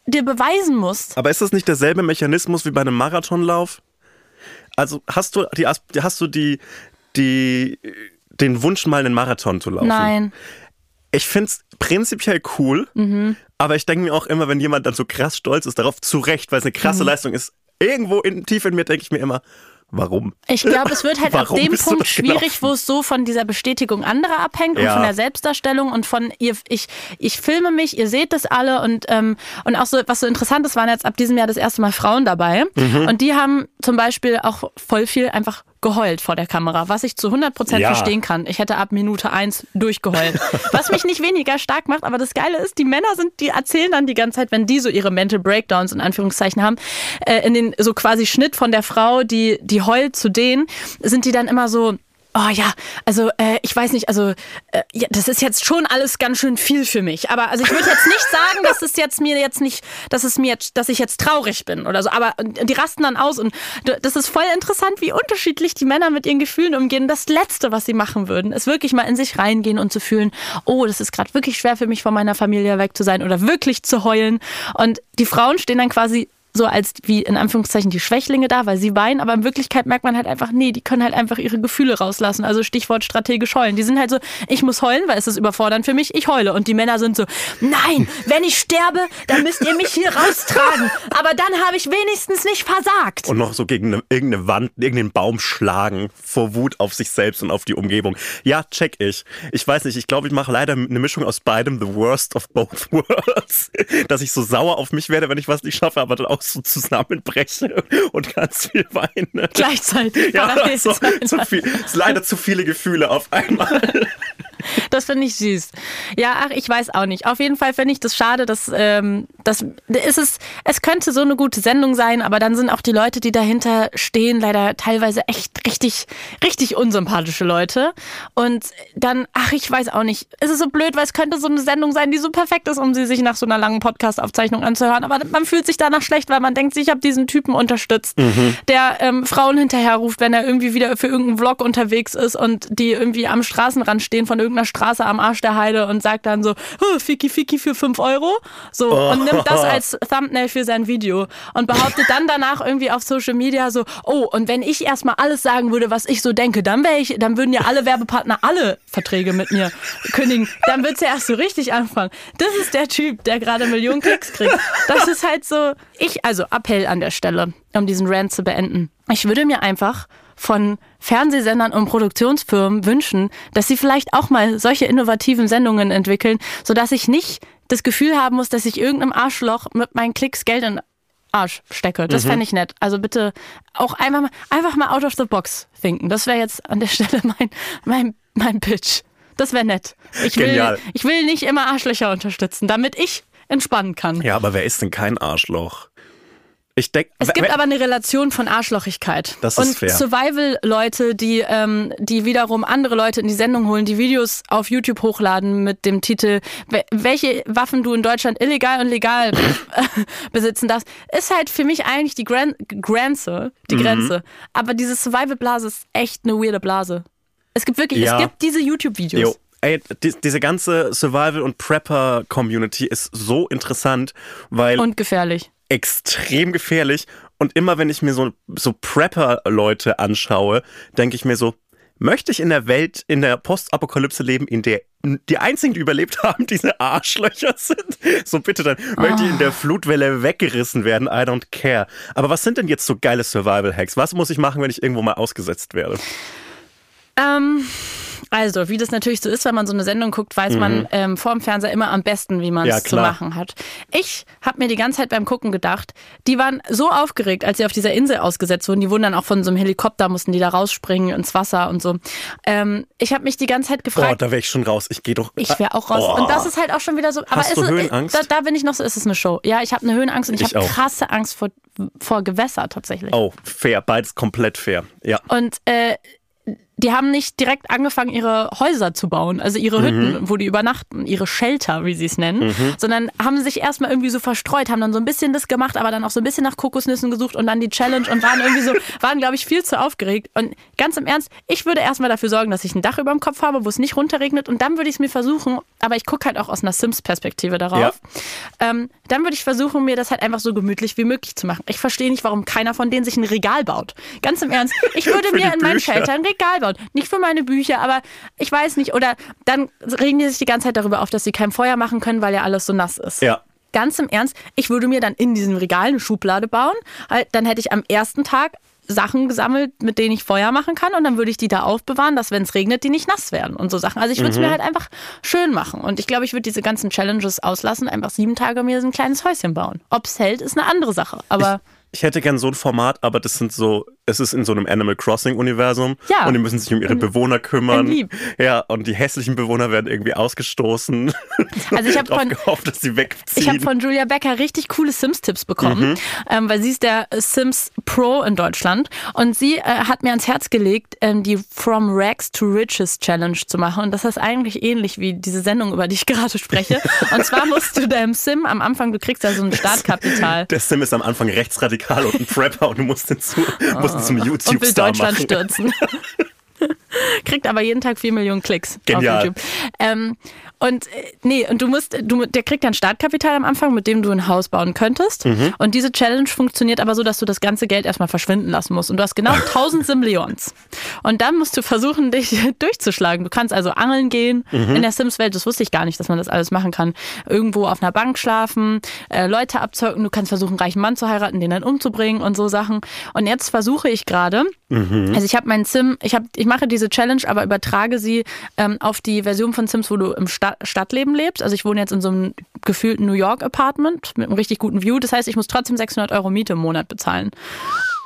dir beweisen musst, aber ist das nicht derselbe Mechanismus wie bei einem Marathonlauf? Also hast du die, As- hast du die, die, den Wunsch, mal einen Marathon zu laufen? nein. Ich finde es prinzipiell cool, Mhm. aber ich denke mir auch immer, wenn jemand dann so krass stolz ist darauf, zu Recht, weil es eine Mhm. krasse Leistung ist, irgendwo in, tief in mir denke ich mir immer, warum? Ich glaube, es wird halt [laughs] ab dem Punkt schwierig, wo es so von dieser Bestätigung anderer abhängt und Ja. von der Selbstdarstellung und von ihr, ich, ich filme mich, ihr seht das alle und, ähm, und auch so, was so interessant ist, waren jetzt ab diesem Jahr das erste Mal Frauen dabei Mhm. und die haben zum Beispiel auch voll viel einfach geheult vor der Kamera, was ich zu 100 Prozent Ja. verstehen kann. Ich hätte ab Minute eins durchgeheult. was mich nicht weniger stark macht, aber das Geile ist, die Männer sind, die erzählen dann die ganze Zeit, wenn die so ihre Mental Breakdowns in Anführungszeichen haben, äh, in den so quasi Schnitt von der Frau, die, die heult zu denen, sind die dann immer so, Oh ja, also äh, ich weiß nicht, also äh, ja, das ist jetzt schon alles ganz schön viel für mich. Aber also ich würde jetzt nicht [laughs] sagen, dass es jetzt mir jetzt nicht, dass es mir jetzt, dass ich jetzt traurig bin oder so. Aber die rasten dann aus und das ist voll interessant, wie unterschiedlich die Männer mit ihren Gefühlen umgehen. Das Letzte, was sie machen würden, ist wirklich mal in sich reingehen und zu fühlen, oh, das ist gerade wirklich schwer für mich, von meiner Familie weg zu sein oder wirklich zu heulen. Und die Frauen stehen dann quasi so als wie in Anführungszeichen die Schwächlinge da, weil sie weinen, aber in Wirklichkeit merkt man halt einfach, nee, die können halt einfach ihre Gefühle rauslassen. Also Stichwort strategisch heulen. Die sind halt so, ich muss heulen, weil es ist überfordernd für mich, ich heule. Und die Männer sind so, nein, wenn ich sterbe, dann müsst ihr mich hier raustragen. Aber dann habe ich wenigstens nicht versagt. Und noch so gegen eine, irgendeine Wand, irgendeinen Baum schlagen, vor Wut auf sich selbst und auf die Umgebung. Ja, check ich. Ich weiß nicht, ich glaube, ich mache leider eine Mischung aus beidem, the worst of both [laughs] worlds. Dass ich so sauer auf mich werde, wenn ich was nicht schaffe, aber dann auch so zusammenbreche [laughs] und ganz viel weine. Gleichzeitig. Ja, so, zu viel, ist leider zu viele Gefühle auf einmal. [laughs] Das finde ich süß. Ja, ach, ich weiß auch nicht. Auf jeden Fall finde ich das schade, dass ähm, das ist es. Es könnte so eine gute Sendung sein, aber dann sind auch die Leute, die dahinter stehen, leider teilweise echt richtig, richtig unsympathische Leute. Und dann, ach, ich weiß auch nicht. Es ist so blöd, weil es könnte so eine Sendung sein, die so perfekt ist, um sie sich nach so einer langen Podcast-Aufzeichnung anzuhören. Aber man fühlt sich danach schlecht, weil man denkt, ich habe diesen Typen unterstützt, der ähm, Frauen hinterherruft, wenn er irgendwie wieder für irgendeinen Vlog unterwegs ist und die irgendwie am Straßenrand stehen von irgendeiner Straße am Arsch der Heide und sagt dann so, "Huh, Fiki Fiki für 5 Euro. So, und nimmt [laughs] das als Thumbnail für sein Video und behauptet dann danach irgendwie auf Social Media so, oh, und wenn ich erstmal alles sagen würde, was ich so denke, dann wäre ich, dann würden ja alle Werbepartner alle Verträge mit mir kündigen. Dann wird's ja erst so richtig anfangen. Das ist der Typ, der gerade Millionen Klicks kriegt. Das ist halt so, ich, also Appell an der Stelle, um diesen Rant zu beenden. Ich würde mir einfach von Fernsehsendern und Produktionsfirmen wünschen, dass sie vielleicht auch mal solche innovativen Sendungen entwickeln, sodass ich nicht das Gefühl haben muss, dass ich irgendeinem Arschloch mit meinen Klicks Geld in den Arsch stecke. Das fände ich nett. Also bitte auch einmal mal, einfach mal out of the box thinken. Das wäre jetzt an der Stelle mein, mein, mein Pitch. Das wäre nett. Ich will, Genial. ich will nicht immer Arschlöcher unterstützen, damit ich entspannen kann. Ja, aber wer ist denn kein Arschloch? Ich denke, Es gibt aber eine Relation von Arschlochigkeit. Das ist und fair. Survival-Leute, die, ähm, die wiederum andere Leute in die Sendung holen, die Videos auf YouTube hochladen mit dem Titel, "Wel- welche Waffen du in Deutschland illegal und legal [laughs] besitzen darfst, ist halt für mich eigentlich die Gran Grenze, die Mhm. Grenze. Aber diese Survival-Blase ist echt eine weirde Blase. Es gibt wirklich, Ja. es gibt diese YouTube-Videos. Ey, die, diese ganze Survival- und Prepper-Community ist so interessant, weil Und gefährlich. Extrem gefährlich. Und immer wenn ich mir so, so Prepper-Leute anschaue, denke ich mir so, möchte ich in der Welt, in der Postapokalypse leben, in der die einzigen, die überlebt haben, [laughs] diese Arschlöcher sind? So bitte dann, möchte ich in der Flutwelle weggerissen werden? I don't care. Aber was sind denn jetzt so geile Survival-Hacks? Was muss ich machen, wenn ich irgendwo mal ausgesetzt werde? Ähm, Also, wie das natürlich so ist, wenn man so eine Sendung guckt, weiß man ähm, vor dem Fernseher immer am besten, wie man Mhm. Ja, es zu machen hat. Ich habe mir die ganze Zeit beim Gucken gedacht, die waren so aufgeregt, als sie auf dieser Insel ausgesetzt wurden. Die wurden dann auch von so einem Helikopter, mussten die da rausspringen ins Wasser und so. Ähm, ich habe mich die ganze Zeit Oh, gefragt, da wäre ich schon raus. Ich gehe doch. ich wäre auch raus. Oh. Und das ist halt auch schon wieder so. Aber Hast du ist es- Höhenangst? Da, da bin ich noch so, ist es eine Show. Ja, ich habe eine Höhenangst und ich, Ich habe krasse Angst vor, vor Gewässer tatsächlich. Oh, fair. Beides komplett fair. Ja. Und äh, die haben nicht direkt angefangen, ihre Häuser zu bauen, also ihre Mhm. Hütten, wo die übernachten, ihre Shelter, wie sie es nennen, sondern haben sich erstmal irgendwie so verstreut, haben dann so ein bisschen das gemacht, aber dann auch so ein bisschen nach Kokosnüssen gesucht und dann die Challenge und waren irgendwie so, [laughs] waren, glaube ich, viel zu aufgeregt. Und ganz im Ernst, ich würde erstmal dafür sorgen, dass ich ein Dach über dem Kopf habe, wo es nicht runterregnet und dann würde ich es mir versuchen, aber ich gucke halt auch aus einer Sims-Perspektive darauf. Ja. Ähm, dann würde ich versuchen, mir das halt einfach so gemütlich wie möglich zu machen. Ich verstehe nicht, warum keiner von denen sich ein Regal baut. Ganz im Ernst. Ich [laughs] würde mir in meinem. Shelter ein Regal bauen. Nicht für meine Bücher, aber ich weiß nicht. Oder dann regen die sich die ganze Zeit darüber auf, dass sie kein Feuer machen können, weil ja alles so nass ist. Ja. Ganz im Ernst, ich würde mir dann in diesem Regal eine Schublade bauen. Dann hätte ich am ersten Tag Sachen gesammelt, mit denen ich Feuer machen kann und dann würde ich die da aufbewahren, dass wenn es regnet, die nicht nass werden und so Sachen. Also ich würde es mir halt einfach schön machen und ich glaube, ich würde diese ganzen Challenges auslassen, einfach sieben Tage mir so ein kleines Häuschen bauen. Ob es hält, ist eine andere Sache, aber Ich hätte gern so ein Format, aber das sind so, es ist in so einem Animal Crossing Universum Ja. und die müssen sich um ihre Bewohner kümmern. lieb. Ja, und die hässlichen Bewohner werden irgendwie ausgestoßen. [laughs] Also ich hab [laughs] Drauf von- gehofft, dass sie wegziehen. Ich habe von Julia Becker richtig coole Sims-Tipps bekommen, Mhm. ähm, weil sie ist der Sims Pro in Deutschland und sie äh, hat mir ans Herz gelegt, ähm, die From Rags to Riches Challenge zu machen. Und das ist eigentlich ähnlich wie diese Sendung, über die ich [laughs] gerade spreche. Und zwar musst du deinem Sim am Anfang, du kriegst ja so ein Startkapital. der Sim ist am Anfang rechtsradikal und ein Prepper und du musst zu, musst ihn zum YouTube-Star Deutschland machen. stürzen. [laughs] Kriegt aber jeden Tag 4 Millionen Klicks Genial. auf YouTube. Ähm, und äh, nee, und du musst, du, der kriegt dann Startkapital am Anfang, mit dem du ein Haus bauen könntest. Mhm. Und diese Challenge funktioniert aber so, dass du das ganze Geld erstmal verschwinden lassen musst. Und du hast genau 1000 Simleons. Und dann musst du versuchen, dich [laughs] durchzuschlagen. Du kannst also angeln gehen Mhm. in der Sims-Welt. Das wusste ich gar nicht, dass man das alles machen kann. Irgendwo auf einer Bank schlafen, äh, Leute abzocken. Du kannst versuchen, einen reichen Mann zu heiraten, den dann umzubringen und so Sachen. Und jetzt versuche ich gerade, also ich habe meinen Sim, ich, hab, ich mache diese Challenge, aber übertrage sie ähm, auf die Version von Sims, wo du im Sta Stadtleben lebst. Also ich wohne jetzt in so einem gefühlten New York Apartment mit einem richtig guten View. Das heißt, ich muss trotzdem 600 Euro Miete im Monat bezahlen. [laughs]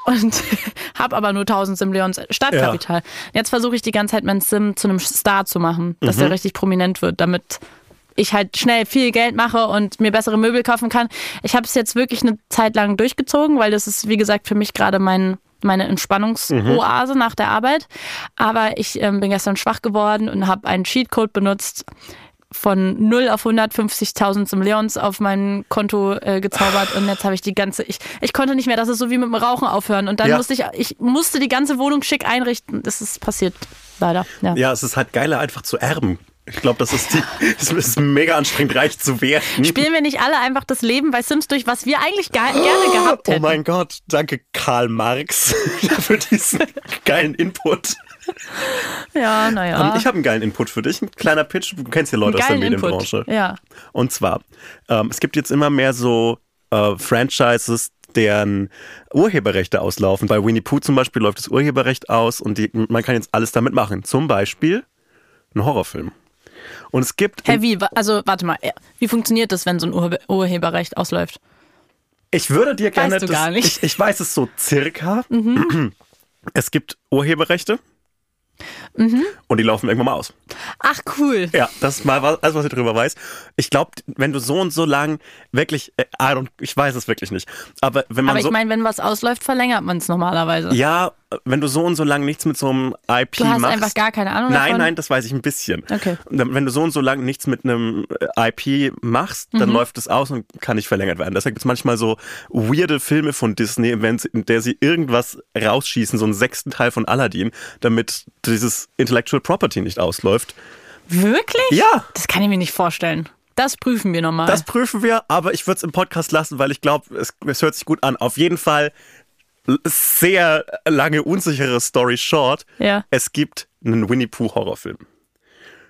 Und [laughs] habe aber nur 1000 Simleons Startkapital. Jetzt versuche ich die ganze Zeit meinen Sim zu einem Star zu machen, dass der richtig prominent wird, damit ich halt schnell viel Geld mache und mir bessere Möbel kaufen kann. Ich habe es jetzt wirklich eine Zeit lang durchgezogen, weil das ist, wie gesagt, für mich gerade mein, meine Entspannungsoase nach der Arbeit. Aber ich ähm, bin gestern schwach geworden und habe einen Cheatcode benutzt von 0 auf 150.000 Simleons auf mein Konto äh, gezaubert und jetzt habe ich die ganze, ich, ich konnte nicht mehr, das ist so wie mit dem Rauchen aufhören und dann Ja. musste ich, ich musste die ganze Wohnung schick einrichten. Das ist passiert, leider. Ja. Ja, es ist halt geiler, einfach zu erben. Ich glaube, das ist die, [laughs] es ist mega anstrengend, reich zu werden. Spielen wir nicht alle einfach das Leben bei Sims durch, was wir eigentlich ga- gerne gehabt Oh hätten? mein Gott, danke Karl Marx [laughs] für diesen geilen Input. Ja, naja. Ähm, Ich habe einen geilen Input für dich. Ein kleiner Pitch. Du kennst ja Leute aus der Geilen Input. Medienbranche. Ja. Und zwar, ähm, es gibt jetzt immer mehr so äh, Franchises, deren Urheberrechte auslaufen. Bei Winnie Pooh zum Beispiel läuft das Urheberrecht aus und die, man kann jetzt alles damit machen. Zum Beispiel ein Horrorfilm. Und es gibt. Hä, wie? Also, warte mal. äh, Wie funktioniert das, wenn so ein Urhe Urheberrecht ausläuft? Ich würde dir gerne. du gar nicht. Ich, ich weiß es so circa. [clears throat] Es gibt Urheberrechte. Und die laufen irgendwann mal aus. Ach, cool. Ja, das ist mal was, alles, was ich darüber weiß. Ich glaube, wenn du so und so lang wirklich, äh, ich weiß es wirklich nicht, aber wenn man Aber ich so, meine, wenn was ausläuft, verlängert man es normalerweise. ja, wenn du so und so lang nichts mit so einem IP Du hast machst. einfach gar keine Ahnung Nein, davon? nein, das weiß ich ein bisschen. Okay. Wenn du so und so lang nichts mit einem äh, IP machst, Mhm. dann läuft es aus und kann nicht verlängert werden. Deshalb gibt es manchmal so weirde Filme von Disney, wenn in der sie irgendwas rausschießen, so einen sechsten Teil von Aladdin, damit dieses Intellectual Property nicht ausläuft. Wirklich? Ja. Das kann ich mir nicht vorstellen. Das prüfen wir nochmal. Das prüfen wir, aber ich würde es im Podcast lassen, weil ich glaube, es, es hört sich gut an. Auf jeden Fall sehr lange unsichere Story short. Ja. Es gibt einen Winnie Pooh Horrorfilm.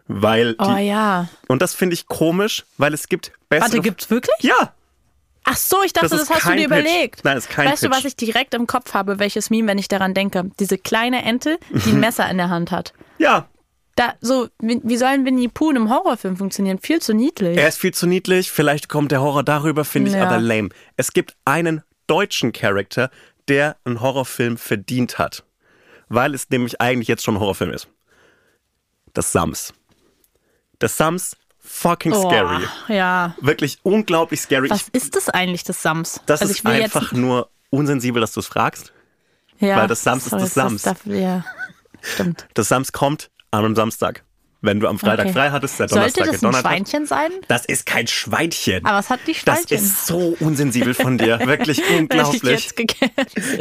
Weil die, oh ja. und das finde ich komisch, weil es gibt bessere. Warte, gibt's wirklich? Ja, Ach so, ich dachte, Das das, hast du dir Pitch. überlegt. Nein, das ist kein Weißt du, Pitch. was ich direkt im Kopf habe, welches Meme, wenn ich daran denke? Diese kleine Ente, die ein [laughs] Messer in der Hand hat. ja. Da, so, wie wie sollen Winnie Pooh in einem Horrorfilm funktionieren? Viel zu niedlich. Er ist viel zu niedlich, vielleicht kommt der Horror darüber, finde ich Ja. aber lame. Es gibt einen deutschen Charakter, der einen Horrorfilm verdient hat. Weil es nämlich eigentlich jetzt schon ein Horrorfilm ist. Das Sams. Das Sams, fucking Oh, scary. Ja. Wirklich unglaublich scary. Was Ich, ist das eigentlich, das Sams? das also ist einfach nur unsensibel, dass du es fragst. ja, weil das Sams ist sorry, das Sams. dafür- ja, stimmt. Das Sams kommt an einem Samstag. Wenn du am Freitag Okay. frei hattest, der Sollte Donnerstag das ein gedonnert hat. Schweinchen sein? Das ist kein Schweinchen. Aber was hat die das Schweinchen? ist so unsensibel von dir. [laughs] Wirklich unglaublich. jetzt.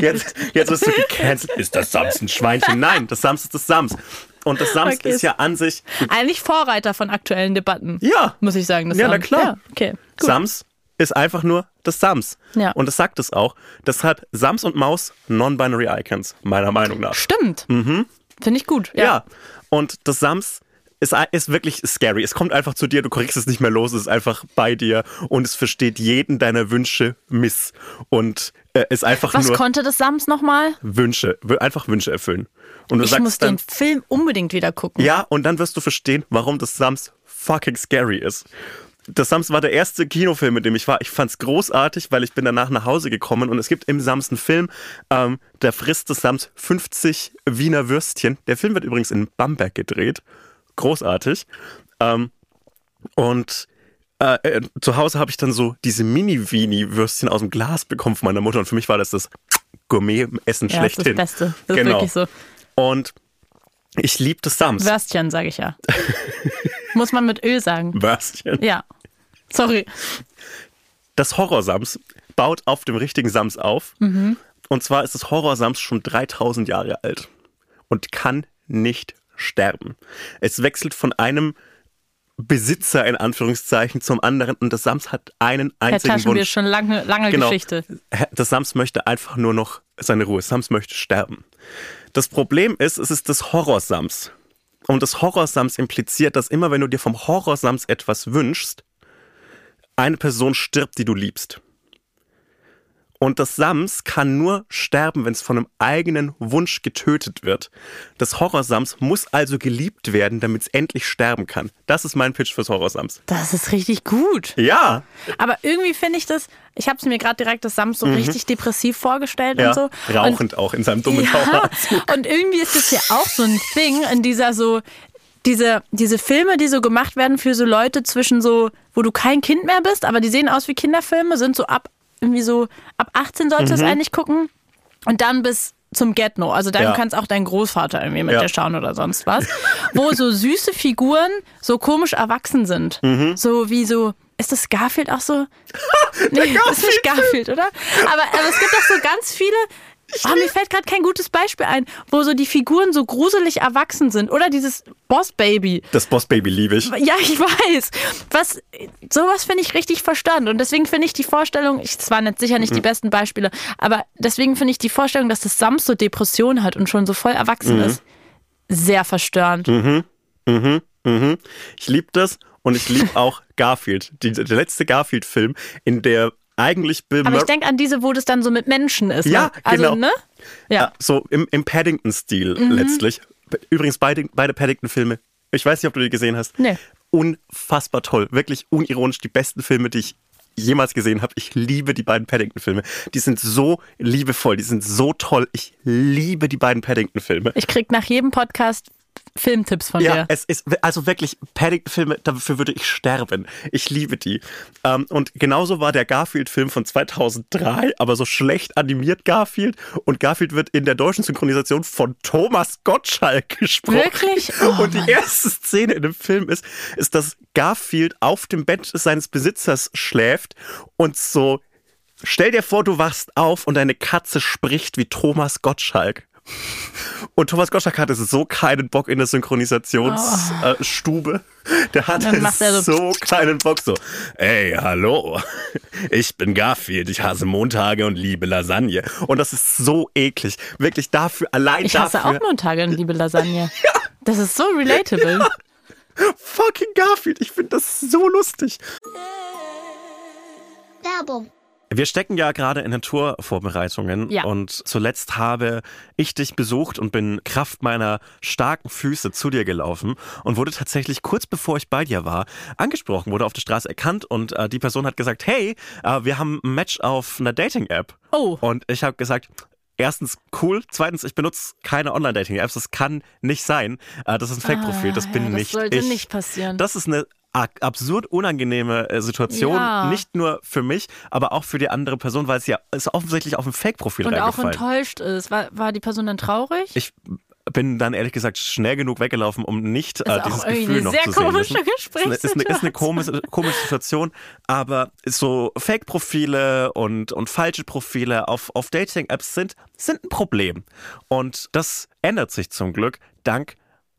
Jetzt, jetzt wirst du gecancelt. Ist das Sams ein Schweinchen? Nein, das Sams ist das Sams. Und das Sams Okay. ist ja an sich. Eigentlich Vorreiter von aktuellen Debatten. Ja, Muss ich sagen. Das Ja, na Sams. klar. Ja, okay. Gut. Sams ist einfach nur das Sams. Ja. Und das sagt es auch. Deshalb Sams und Maus non-binary Icons, meiner Meinung nach. Stimmt. Finde ich gut. Ja. Ja. Und das Sams ist, ist wirklich scary. Es kommt einfach zu dir, du kriegst es nicht mehr los, es ist einfach bei dir und es versteht jeden deiner Wünsche miss. Und äh, ist einfach Was nur konnte das Sams nochmal? Wünsche, einfach Wünsche erfüllen. Und du Ich sagst muss dann, den Film unbedingt wieder gucken. Ja, und dann wirst du verstehen, warum das Sams fucking scary ist. Das Sams war der erste Kinofilm, mit dem ich war. Ich fand's großartig, weil ich bin danach nach Hause gekommen und es gibt im Sams einen Film, ähm, da frisst das Sams 50 Wiener Würstchen. Der Film wird übrigens in Bamberg gedreht. Großartig. Ähm, und äh, äh, zu Hause habe ich dann so diese Mini-Wini-Würstchen aus dem Glas bekommen von meiner Mutter und für mich war das das Gourmet-Essen Ja, das ist das schlechthin. Beste. Das Genau. ist wirklich so. Und ich liebe das Sams. Würstchen, sage ich ja. [laughs] Muss man mit Öl sagen. Würstchen. Ja. Sorry. Das Horrorsams baut auf dem richtigen Sams auf. Mhm. Und zwar ist das Horrorsams schon 3000 Jahre alt und kann nicht sterben. Es wechselt von einem Besitzer in Anführungszeichen zum anderen und das Sams hat einen Herr einzigen Taschenbier, Wunsch. schon lange, lange Genau. Geschichte. Das Sams möchte einfach nur noch seine Ruhe. Sams möchte sterben. Das Problem ist, es ist das Horrorsams. Und das Horrorsams impliziert, dass immer wenn du dir vom Horrorsams etwas wünschst, eine Person stirbt, die du liebst. Und das Sams kann nur sterben, wenn es von einem eigenen Wunsch getötet wird. Das Horrorsams muss also geliebt werden, damit es endlich sterben kann. Das ist mein Pitch fürs Horrorsams. Das ist richtig gut. Ja, Aber irgendwie finde ich das, ich habe es mir gerade direkt das Sams so richtig depressiv vorgestellt Mhm. ja und so. Und rauchend auch in seinem dummen [laughs] Ja, und irgendwie ist das ja auch so ein Ding in dieser so, diese, diese Filme, die so gemacht werden für so Leute zwischen so, wo du kein Kind mehr bist, aber die sehen aus wie Kinderfilme, sind so ab, irgendwie so, ab 18 sollst du es eigentlich gucken und dann bis zum Get No. Also dann Ja. kannst auch dein Großvater irgendwie mit Ja. dir schauen oder sonst was. [laughs] wo so süße Figuren so komisch erwachsen sind. Mhm. So wie so, ist das Garfield auch so? [laughs] Nee, das ist nicht Garfield, oder? Aber, aber es gibt doch so ganz viele. Oh, mir fällt gerade kein gutes Beispiel ein, wo so die Figuren so gruselig erwachsen sind. Oder dieses Boss Baby. Das Boss Baby liebe ich. Ja, ich weiß. Was, sowas finde ich richtig verstanden. Und deswegen finde ich die Vorstellung, ich, es waren jetzt sicher nicht die besten Beispiele, aber deswegen finde ich die Vorstellung, dass das Sams so Depression hat und schon so voll erwachsen ist, sehr verstörend. Mhm. Ich liebe das und ich liebe [laughs] auch Garfield. Die, der letzte Garfield-Film, in der eigentlich Bill Aber ich denke an diese, wo das dann so mit Menschen ist. Ja, ne? also, genau. Ne? Ja. so im, im Paddington-Stil Mhm. letztlich. Übrigens beide, beide Paddington-Filme. Ich weiß nicht, ob du die gesehen hast. Nee. Unfassbar toll. Wirklich unironisch die besten Filme, die ich jemals gesehen habe. Ich liebe die beiden Paddington-Filme. Die sind so liebevoll, die sind so toll. Ich liebe die beiden Paddington-Filme. Ich krieg nach jedem Podcast Filmtipps von Ja, dir. es ist also wirklich Paddington-Filme, dafür würde ich sterben. Ich liebe die. Ähm, und genauso war der Garfield-Film von 2003, aber so schlecht animiert Garfield. Und Garfield wird in der deutschen Synchronisation von Thomas Gottschalk [laughs] gesprochen. Wirklich? Oh, und die erste Szene in dem Film ist, ist, dass Garfield auf dem Bett seines Besitzers schläft und so. Stell dir vor, du wachst auf und deine Katze spricht wie Thomas Gottschalk. Und Thomas Gottschalk hatte so keinen Bock in der Synchronisationsstube. [laughs] Der hatte Dann macht er so- so keinen Bock. So, ey, hallo, ich bin Garfield, ich hasse Montage und liebe Lasagne. Und das ist so eklig. Wirklich dafür, allein ich hasse dafür. auch Montage und liebe Lasagne. [laughs] Das ist so relatable. Fucking Garfield, ich finde das so lustig. Werbung. Wir stecken ja gerade in den Tourvorbereitungen Ja. und zuletzt habe ich dich besucht und bin Kraft meiner starken Füße zu dir gelaufen und wurde tatsächlich kurz bevor ich bei dir war angesprochen, wurde auf der Straße erkannt und äh, die Person hat gesagt, hey, äh, wir haben ein Match auf einer Dating-App. Oh. Und ich habe gesagt, Erstens cool, zweitens ich benutze keine Online-Dating-Apps, das kann nicht sein. Äh, Das ist ein Fake-Profil, das Ah, bin ja, das nicht sollte ich. nicht passieren. Das ist eine absurd unangenehme äh, Situation, Ja. nicht nur für mich, aber auch für die andere Person, weil es ja es offensichtlich auf ein Fake-Profil Und auch enttäuscht ist. War, war die Person dann traurig? Ich bin dann ehrlich gesagt schnell genug weggelaufen, um nicht äh, dieses Gefühl eine noch sehr zu sehen komische müssen. Ist eine, ist eine, ist eine komische, komische Situation, aber so Fake-Profile und, und falsche Profile auf, auf Dating-Apps sind, sind ein Problem. Und das ändert sich zum Glück dank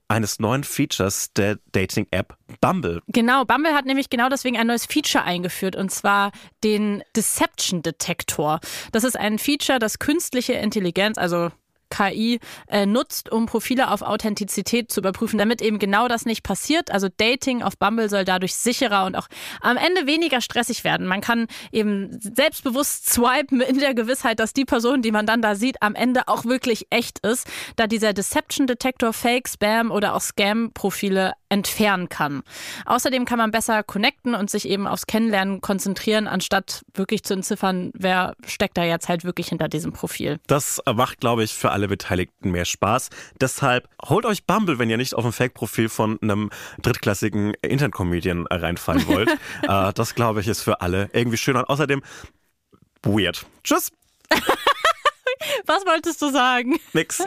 eines neuen Features der Dating-App Bumble. Genau, Bumble hat nämlich genau deswegen ein neues Feature eingeführt und zwar den Deception Detektor. Das ist ein Feature, das künstliche Intelligenz, also KI, äh, nutzt, um Profile auf Authentizität zu überprüfen, damit eben genau das nicht passiert. Also Dating auf Bumble soll dadurch sicherer und auch am Ende weniger stressig werden. Man kann eben selbstbewusst swipen in der Gewissheit, dass die Person, die man dann da sieht, am Ende auch wirklich echt ist, da dieser Deception Detektor Fake, Spam oder auch Scam-Profile entfernen kann. Außerdem kann man besser connecten und sich eben aufs Kennenlernen konzentrieren, anstatt wirklich zu entziffern, wer steckt da jetzt halt wirklich hinter diesem Profil. Das macht, glaube ich, für alle Beteiligten mehr Spaß. Deshalb holt euch Bumble, wenn ihr nicht auf ein Fake-Profil von einem drittklassigen Internet-Comedian reinfallen [laughs] wollt. äh, das, glaube ich, ist für alle irgendwie schön und außerdem weird. Tschüss, [laughs] [laughs] Was wolltest du sagen? nix.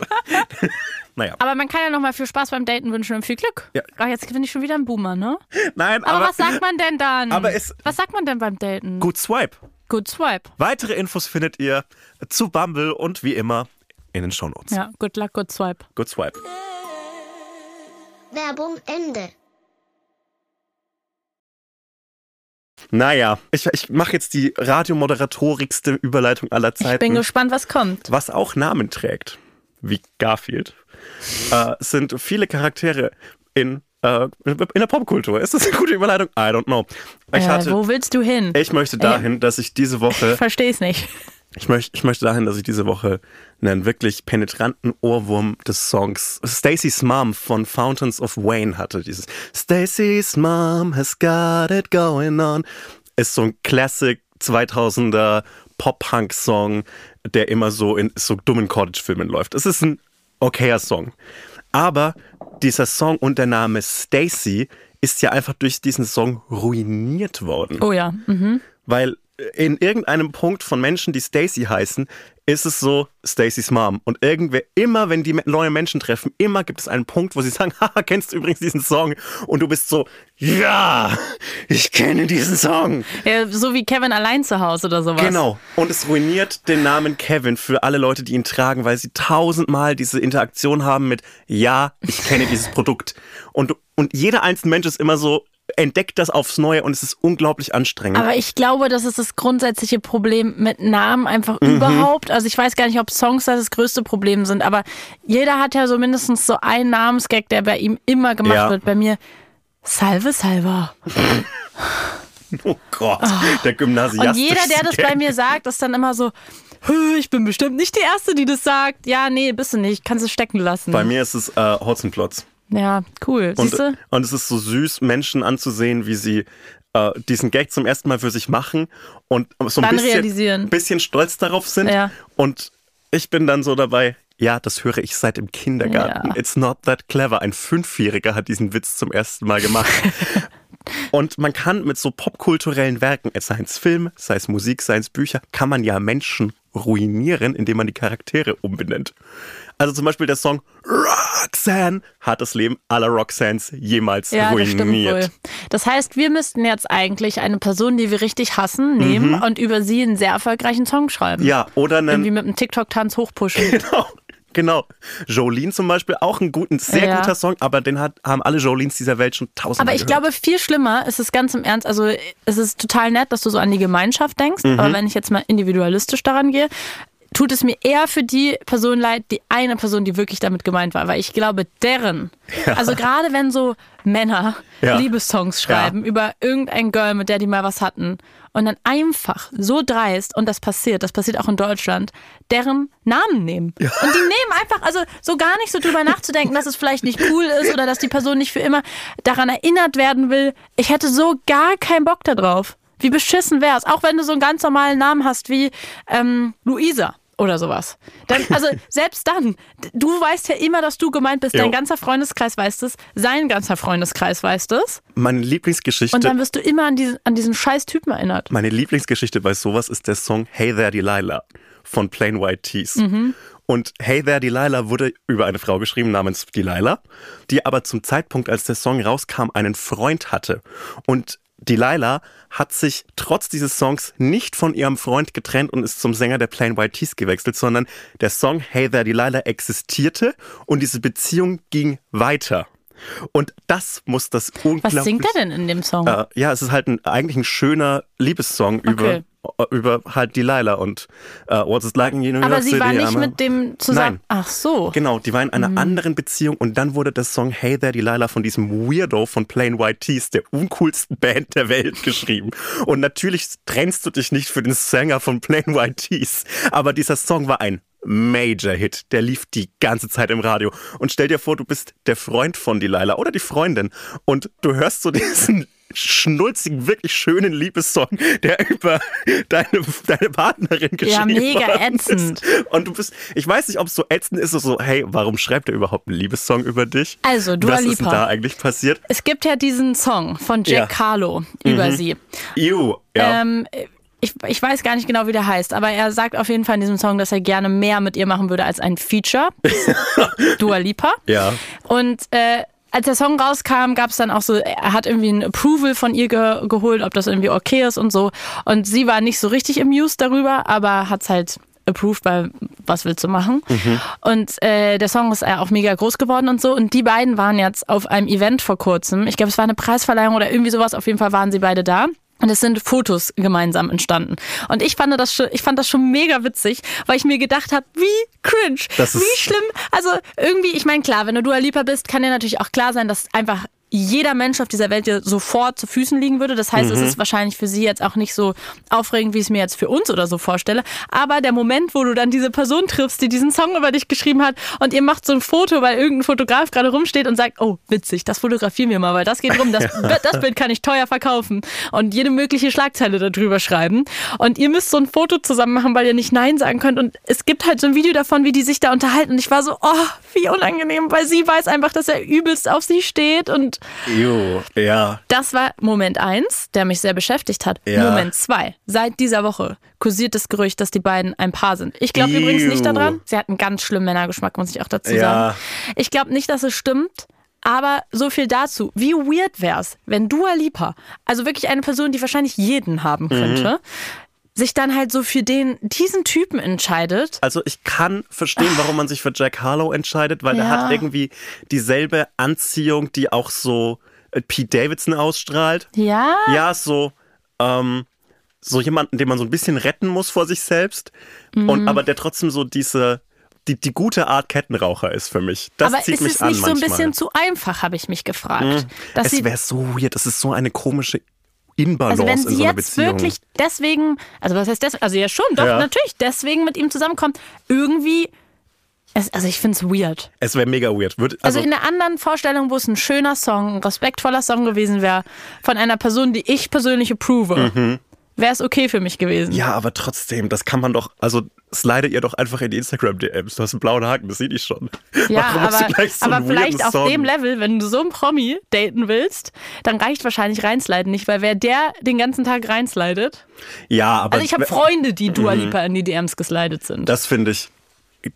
[laughs] naja, Aber man kann ja nochmal viel Spaß beim Daten wünschen und viel Glück. Ja. Ach, jetzt bin ich schon wieder ein Boomer, ne? nein, Aber, aber, was sagt man denn dann? aber es- was sagt man denn beim Daten? gut Swipe. Good Swipe. Weitere Infos findet ihr zu Bumble und wie immer in den Shownotes. Ja, good luck, good swipe. Good Swipe. Werbung Ende. Naja, ich, ich mache jetzt die radiomoderatorigste Überleitung aller Zeiten. Ich bin gespannt, was kommt. was auch Namen trägt, wie Garfield, äh, sind viele Charaktere in, äh, in der Popkultur. Ist das eine gute Überleitung? I don't know. Ich, äh, hatte, wo willst du hin? ich möchte dahin, dass ich diese Woche, Ich [laughs] versteh's nicht. Ich möchte, ich möchte dahin, dass ich diese Woche einen wirklich penetranten Ohrwurm des Songs Stacy's Mom von Fountains of Wayne hatte. Dieses Stacy's Mom has got it going on. Ist so ein Classic 2000er Pop-Punk-Song, der immer so in so dummen Cottage-Filmen läuft. Es ist ein okayer Song. Aber dieser Song und der Name Stacy ist ja einfach durch diesen Song ruiniert worden. Oh ja. Mhm. Weil in irgendeinem Punkt von Menschen, die Stacy heißen, ist es so Stacys Mom. Und irgendwer, immer wenn die neue Menschen treffen, immer gibt es einen Punkt, wo sie sagen, [laughs] haha, kennst du übrigens diesen Song? Und du bist so, ja, ich kenne diesen Song. ja. So wie Kevin allein zu Hause oder sowas. Genau. Und es ruiniert den Namen Kevin für alle Leute, die ihn tragen, weil sie tausendmal diese Interaktion haben mit, ja, ich kenne dieses Produkt. Und, und jeder einzelne Mensch ist immer so, entdeckt das aufs Neue und es ist unglaublich anstrengend. Aber ich glaube, das ist das grundsätzliche Problem mit Namen einfach Mhm. überhaupt. Also ich weiß gar nicht, ob Songs das, das größte Problem sind, aber jeder hat ja so mindestens so einen Namensgag, der bei ihm immer gemacht Ja. wird. Bei mir Salve Salva. [laughs] oh Gott, der Gymnasiast. Und jeder, der das bei mir sagt, ist dann immer so, "Hö, ich bin bestimmt nicht die Erste, die das sagt. Ja, nee, bist du nicht. Kannst du stecken lassen. Bei mir ist es äh, Hotzenplotz. Ja, cool. Und, und es ist so süß, Menschen anzusehen, wie sie äh, diesen Gag zum ersten Mal für sich machen und so ein bisschen, bisschen stolz darauf sind. Ja. Und ich bin dann so dabei, ja, das höre ich seit dem Kindergarten. Ja. It's not that clever. Ein Fünfjähriger hat diesen Witz zum ersten Mal gemacht. [laughs] Und man kann mit so popkulturellen Werken, sei es Film, sei es Musik, sei es Bücher, kann man ja Menschen ruinieren, indem man die Charaktere umbenennt. Also zum Beispiel der Song Roxanne hat das Leben aller Roxannes jemals Ja, das stimmt ruiniert. wohl. Das heißt, wir müssten jetzt eigentlich eine Person, die wir richtig hassen, nehmen und über sie einen sehr erfolgreichen Song schreiben. Mhm. Ja, oder Irgendwie einen, mit einem TikTok-Tanz hochpushen. [laughs] genau, genau. Jolene zum Beispiel, auch ein, gut, ein sehr Ja. guter Song, aber den hat, haben alle Jolenes dieser Welt schon tausendmal Aber ich gehört. glaube, viel schlimmer ist es ganz im Ernst. Also, es ist total nett, dass du so an die Gemeinschaft denkst. Mhm. Aber wenn ich jetzt mal individualistisch daran gehe, tut es mir eher für die Person leid, die eine Person, die wirklich damit gemeint war, weil ich glaube, deren, ja. also gerade wenn so Männer ja. Liebessongs schreiben ja. über irgendein Girl, mit der die mal was hatten und dann einfach so dreist, und das passiert, das passiert auch in Deutschland, deren Namen nehmen. Ja. Und die nehmen einfach, also so gar nicht so drüber nachzudenken, dass es vielleicht nicht cool ist oder dass die Person nicht für immer daran erinnert werden will. Ich hätte so gar keinen Bock darauf. Wie beschissen wär's, auch wenn du so einen ganz normalen Namen hast wie ähm, Luisa oder sowas. Dann, also [laughs] selbst dann, du weißt ja immer, dass du gemeint bist. Jo. Dein ganzer Freundeskreis weiß es, sein ganzer Freundeskreis weiß es. Meine Lieblingsgeschichte. Und dann wirst du immer an diesen, an diesen scheiß Typen erinnert. Meine Lieblingsgeschichte bei sowas ist der Song Hey There Delilah von Plain White Tees. Mhm. Und Hey There Delilah wurde über eine Frau geschrieben namens Delilah, die aber zum Zeitpunkt, als der Song rauskam, einen Freund hatte. Und Delilah hat sich trotz dieses Songs nicht von ihrem Freund getrennt und ist zum Sänger der Plain White Tees gewechselt, sondern der Song Hey There Delilah existierte und diese Beziehung ging weiter. Und das muss das unglaublich... Was singt er denn in dem Song? Äh, ja, es ist halt ein, eigentlich ein schöner Liebessong okay. über über halt Delilah und uh, What's It Like in New York Aber sie war nicht mit dem zusammen. Nein. Ach so. Genau, die war in einer mhm. anderen Beziehung und dann wurde der Song Hey There Delilah von diesem Weirdo von Plain White Tees, der uncoolsten [laughs] Band der Welt, geschrieben. Und natürlich trennst du dich nicht für den Sänger von Plain White Tees, aber dieser Song war ein Major Hit. Der lief die ganze Zeit im Radio. Und stell dir vor, du bist der Freund von Delilah oder die Freundin und du hörst so [laughs] diesen schnulzigen, wirklich schönen Liebessong, der über deine, deine Partnerin geschrieben Ja, mega ätzend. Und du bist, ich weiß nicht, ob es so ätzend ist, so, hey, warum schreibt er überhaupt einen Liebessong über dich? Also, Dua Was ist denn da eigentlich passiert? Es gibt ja diesen Song von Jack ja. Harlow über mhm. sie. Ew, ja. Ähm, ich, ich weiß gar nicht genau, wie der heißt, aber er sagt auf jeden Fall in diesem Song, dass er gerne mehr mit ihr machen würde als ein Feature. [laughs] Dua Lipa. Ja. Und äh, als der Song rauskam, gab es dann auch so, er hat irgendwie ein Approval von ihr ge geholt, ob das irgendwie okay ist und so. Und sie war nicht so richtig amused darüber, aber hat es halt approved, weil was willst du machen? Mhm. Und äh, der Song ist auch mega groß geworden und so. Und die beiden waren jetzt auf einem Event vor kurzem. Ich glaube, es war eine Preisverleihung oder irgendwie sowas. Auf jeden Fall waren sie beide da. Und es sind Fotos gemeinsam entstanden. Und ich fand das schon, ich fand das schon mega witzig, weil ich mir gedacht habe, wie cringe, wie schlimm. Also irgendwie, ich meine, klar, wenn du Dua Lipa bist, kann dir natürlich auch klar sein, dass einfach jeder Mensch auf dieser Welt dir sofort zu Füßen liegen würde. Das heißt, mhm. es ist wahrscheinlich für sie jetzt auch nicht so aufregend, wie ich es mir jetzt für uns oder so vorstelle. Aber der Moment, wo du dann diese Person triffst, die diesen Song über dich geschrieben hat und ihr macht so ein Foto, weil irgendein Fotograf gerade rumsteht und sagt, oh, witzig, das fotografieren wir mal, weil das geht rum, das, [laughs] das Bild kann ich teuer verkaufen und jede mögliche Schlagzeile darüber schreiben. Und ihr müsst so ein Foto zusammen machen, weil ihr nicht Nein sagen könnt. Und es gibt halt so ein Video davon, wie die sich da unterhalten. Und ich war so, oh, wie unangenehm, weil sie weiß einfach, dass er übelst auf sie steht und Jo, ja. Das war Moment eins, der mich sehr beschäftigt hat. Ja. Moment zwei. Seit dieser Woche kursiert das Gerücht, dass die beiden ein Paar sind. Ich glaube übrigens nicht daran. Sie hat einen ganz schlimmen Männergeschmack, muss ich auch dazu ja. sagen. Ich glaube nicht, dass es stimmt. Aber so viel dazu. Wie weird wäre es, wenn Dua Lipa, also wirklich eine Person, die wahrscheinlich jeden haben könnte, mhm sich dann halt so für den, diesen Typen entscheidet. Also ich kann verstehen, warum man sich für Jack Harlow entscheidet, weil ja. er hat irgendwie dieselbe Anziehung, die auch so äh, Pete Davidson ausstrahlt. Ja. Ja, so, ähm, so jemanden, den man so ein bisschen retten muss vor sich selbst. Mhm. Und aber der trotzdem so diese, die, die gute Art Kettenraucher ist für mich. Das Aber zieht mich an. Ist es nicht so ein bisschen zu einfach, habe ich mich gefragt. Mhm. es wäre so weird. Das ist so eine komische Inbalance also wenn sie in so einer jetzt wirklich deswegen, also was heißt das? Also ja schon, doch, ja. natürlich, deswegen mit ihm zusammenkommt, irgendwie. Es, also ich finde es weird. Es wäre mega weird. Würde, also, also, in einer anderen Vorstellung, wo es ein schöner Song, ein respektvoller Song gewesen wäre, von einer Person, die ich persönlich approve, mhm. wäre es okay für mich gewesen. Ja, aber trotzdem, das kann man doch, also slide ihr doch einfach in die Instagram-DMs. Du hast einen blauen Haken, das sehe ich schon. Ja, aber, so aber vielleicht auf dem Level, wenn du so einen Promi daten willst, dann reicht wahrscheinlich reinsliden nicht, weil wer der den ganzen Tag reinslidet. Ja, aber. Also ich habe Freunde, die Dua mhm. Lipa in die DMs geslidet sind. Das finde ich.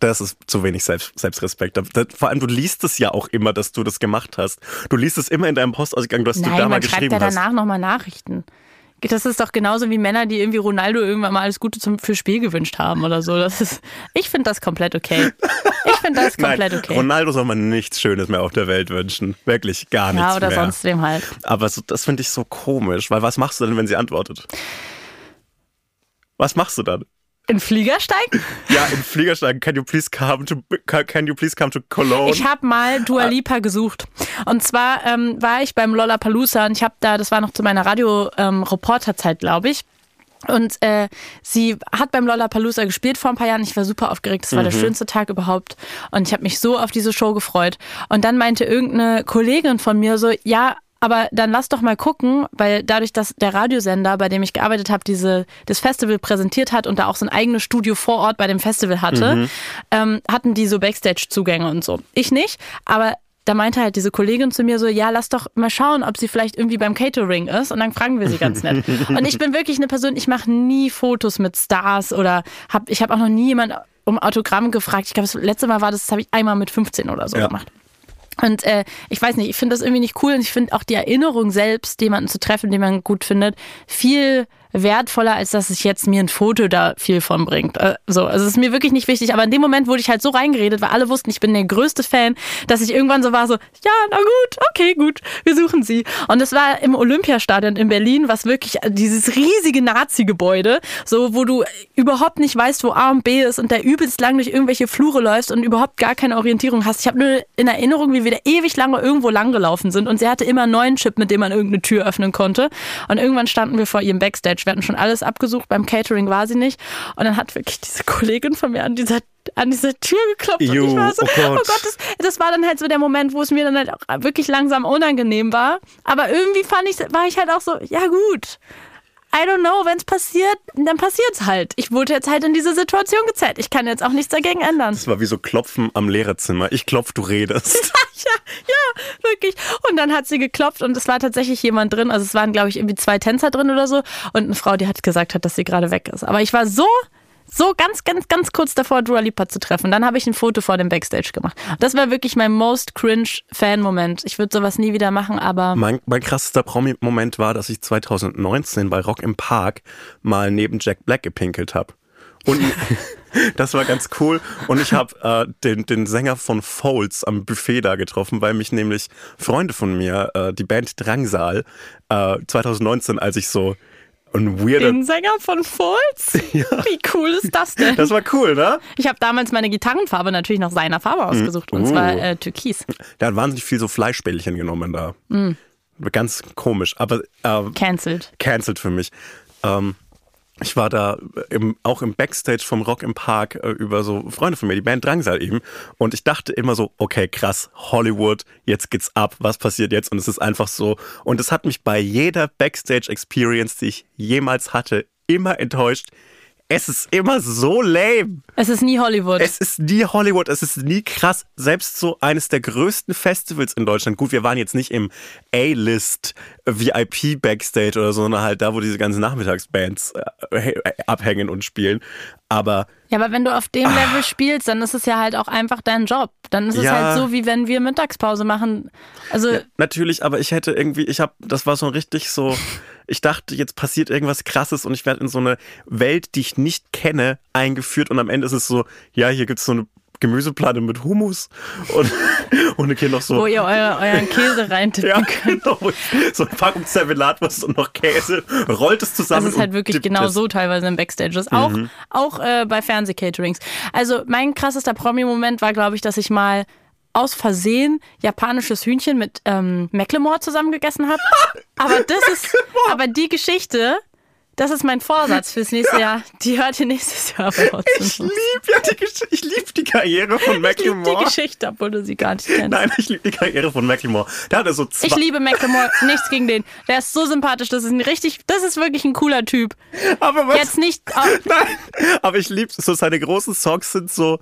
Das ist zu wenig Selbst, Selbstrespekt. Vor allem, du liest es ja auch immer, dass du das gemacht hast. Du liest es immer in deinem Postausgang, dass Nein, du da mal geschrieben hast. Nein, man schreibt ja danach nochmal Nachrichten. Das ist doch genauso wie Männer, die irgendwie Ronaldo irgendwann mal alles Gute zum, für Spiel gewünscht haben oder so. Das ist, ich finde das komplett okay. Ich finde das [laughs] komplett Nein, okay. Ronaldo soll man nichts Schönes mehr auf der Welt wünschen. Wirklich gar nichts Ja, oder mehr. sonst wem halt. Aber so, das finde ich so komisch, weil was machst du denn, wenn sie antwortet? Was machst du dann? In Flieger steigen? Ja, in Flieger steigen. Can you please come to, can you please come to Cologne? Ich habe mal Dua Lipa gesucht. Und zwar ähm, war ich beim Lollapalooza und ich habe da, das war noch zu meiner Radio-Reporterzeit, ähm, glaube ich. Und äh, sie hat beim Lollapalooza gespielt vor ein paar Jahren. Ich war super aufgeregt. Das war mhm. der schönste Tag überhaupt. Und ich habe mich so auf diese Show gefreut. Und dann meinte irgendeine Kollegin von mir so, ja, aber dann lass doch mal gucken, weil dadurch, dass der Radiosender, bei dem ich gearbeitet habe, diese das Festival präsentiert hat und da auch so ein eigenes Studio vor Ort bei dem Festival hatte, mhm. ähm, hatten die so Backstage-Zugänge und so. Ich nicht, aber da meinte halt diese Kollegin zu mir so, ja, lass doch mal schauen, ob sie vielleicht irgendwie beim Catering ist und dann fragen wir sie ganz nett. [laughs] und ich bin wirklich eine Person, ich mache nie Fotos mit Stars oder hab, ich habe auch noch nie jemand um Autogramm gefragt. Ich glaube, das letzte Mal war das, das habe ich einmal mit 15 oder so ja. gemacht. Und äh, ich weiß nicht, ich finde das irgendwie nicht cool und ich finde auch die Erinnerung selbst, jemanden zu treffen, den man gut findet, viel wertvoller, als dass es jetzt mir ein Foto da viel von bringt. Äh, so, also es ist mir wirklich nicht wichtig. Aber in dem Moment wurde ich halt so reingeredet, weil alle wussten, ich bin der größte Fan, dass ich irgendwann so war, so, ja, na gut, okay, gut, wir suchen sie. Und es war im Olympiastadion in Berlin, was wirklich dieses riesige Nazi-Gebäude, so, wo du überhaupt nicht weißt, wo A und B ist und der übelst lang durch irgendwelche Flure läufst und überhaupt gar keine Orientierung hast. Ich habe nur in Erinnerung, wie wir da ewig lange irgendwo langgelaufen sind und sie hatte immer einen neuen Chip, mit dem man irgendeine Tür öffnen konnte. Und irgendwann standen wir vor ihrem Backstage wir hatten schon alles abgesucht, beim Catering war sie nicht. Und dann hat wirklich diese Kollegin von mir an dieser an diese Tür geklopft Juh, und ich war so, oh Gott, oh Gott das, das, war dann halt so der Moment, wo es mir dann halt auch wirklich langsam unangenehm war. Aber irgendwie fand ich, war ich halt auch so, ja gut. I don't know, wenn es passiert, dann passiert's halt. Ich wurde jetzt halt in diese Situation gezählt. Ich kann jetzt auch nichts dagegen ändern. Das war wie so Klopfen am Lehrerzimmer. Ich klopf, du redest. [laughs] ja, ja, wirklich. Und dann hat sie geklopft und es war tatsächlich jemand drin. Also es waren, glaube ich, irgendwie zwei Tänzer drin oder so. Und eine Frau, die hat gesagt hat, dass sie gerade weg ist. Aber ich war so so ganz, ganz, ganz kurz davor, Dua Lipa zu treffen. Dann habe ich ein Foto vor dem Backstage gemacht. Das war wirklich mein most cringe Fan-Moment. Ich würde sowas nie wieder machen, aber. Mein, mein krassester Promi-Moment war, dass ich 2019 bei Rock im Park mal neben Jack Black gepinkelt habe. Und [laughs] das war ganz cool. Und ich habe äh, den, den Sänger von Folds am Buffet da getroffen, weil mich nämlich Freunde von mir, äh, die Band Drangsal, äh, 2019, als ich so ein weirder. Den Sänger von Falls? [laughs] Ja. Wie cool ist das denn? Das war cool, ne? Ich habe damals meine Gitarrenfarbe natürlich nach seiner Farbe ausgesucht mm. und zwar uh. äh, Türkis. Der hat wahnsinnig viel so Fleischbällchen genommen da. Mm. Ganz komisch, aber. Äh, cancelled. Cancelled für mich. Ähm, ich war da im, auch im Backstage vom Rock im Park äh, über so Freunde von mir, die Band Drangsal eben. Und ich dachte immer so, okay, krass, Hollywood, jetzt geht's ab, was passiert jetzt? Und es ist einfach so. Und es hat mich bei jeder Backstage-Experience, die ich jemals hatte, immer enttäuscht. Es ist immer so lame. Es ist nie Hollywood. Es ist nie Hollywood, es ist nie krass. Selbst so eines der größten Festivals in Deutschland. Gut, wir waren jetzt nicht im A-List VIP Backstage oder so, sondern halt da, wo diese ganzen Nachmittagsbands äh, abhängen und spielen. Aber. Ja, aber wenn du auf dem Level ach, spielst, dann ist es ja halt auch einfach dein Job. Dann ist es ja, halt so, wie wenn wir Mittagspause machen. Also. Ja, natürlich, aber ich hätte irgendwie, ich habe, das war so richtig so. Ich dachte, jetzt passiert irgendwas Krasses und ich werde in so eine Welt, die ich nicht kenne, eingeführt und am Ende ist es so, ja, hier gibt es so eine Gemüseplatte mit Hummus und, [laughs] und hier noch so. Wo ihr euer, euren Käse reintippen ja, könnt. Genau. So eine Packung Zervelatwurst und noch Käse, rollt es zusammen. Das ist halt wirklich genau so teilweise in Backstages. Auch, mhm. auch äh, bei Fernsehcaterings. Also mein krassester Promi-Moment war, glaube ich, dass ich mal aus Versehen japanisches Hühnchen mit ähm, Macklemore zusammengegessen habe. [laughs] Aber das ist, aber die Geschichte, das ist mein Vorsatz fürs nächste Jahr. Die hört ihr nächstes Jahr bei uns. Ich liebe ja die, Gesch ich lieb die Karriere von Macklemore. Ich liebe die Geschichte, obwohl du sie gar nicht kennst. Nein, ich liebe die Karriere von Macklemore. Da hat er so zwei ich liebe Macklemore, nichts gegen den. Der ist so sympathisch, das ist ein richtig, das ist wirklich ein cooler Typ. Aber was? Jetzt nicht. Oh. [laughs] Nein, aber ich liebe so seine großen Songs sind so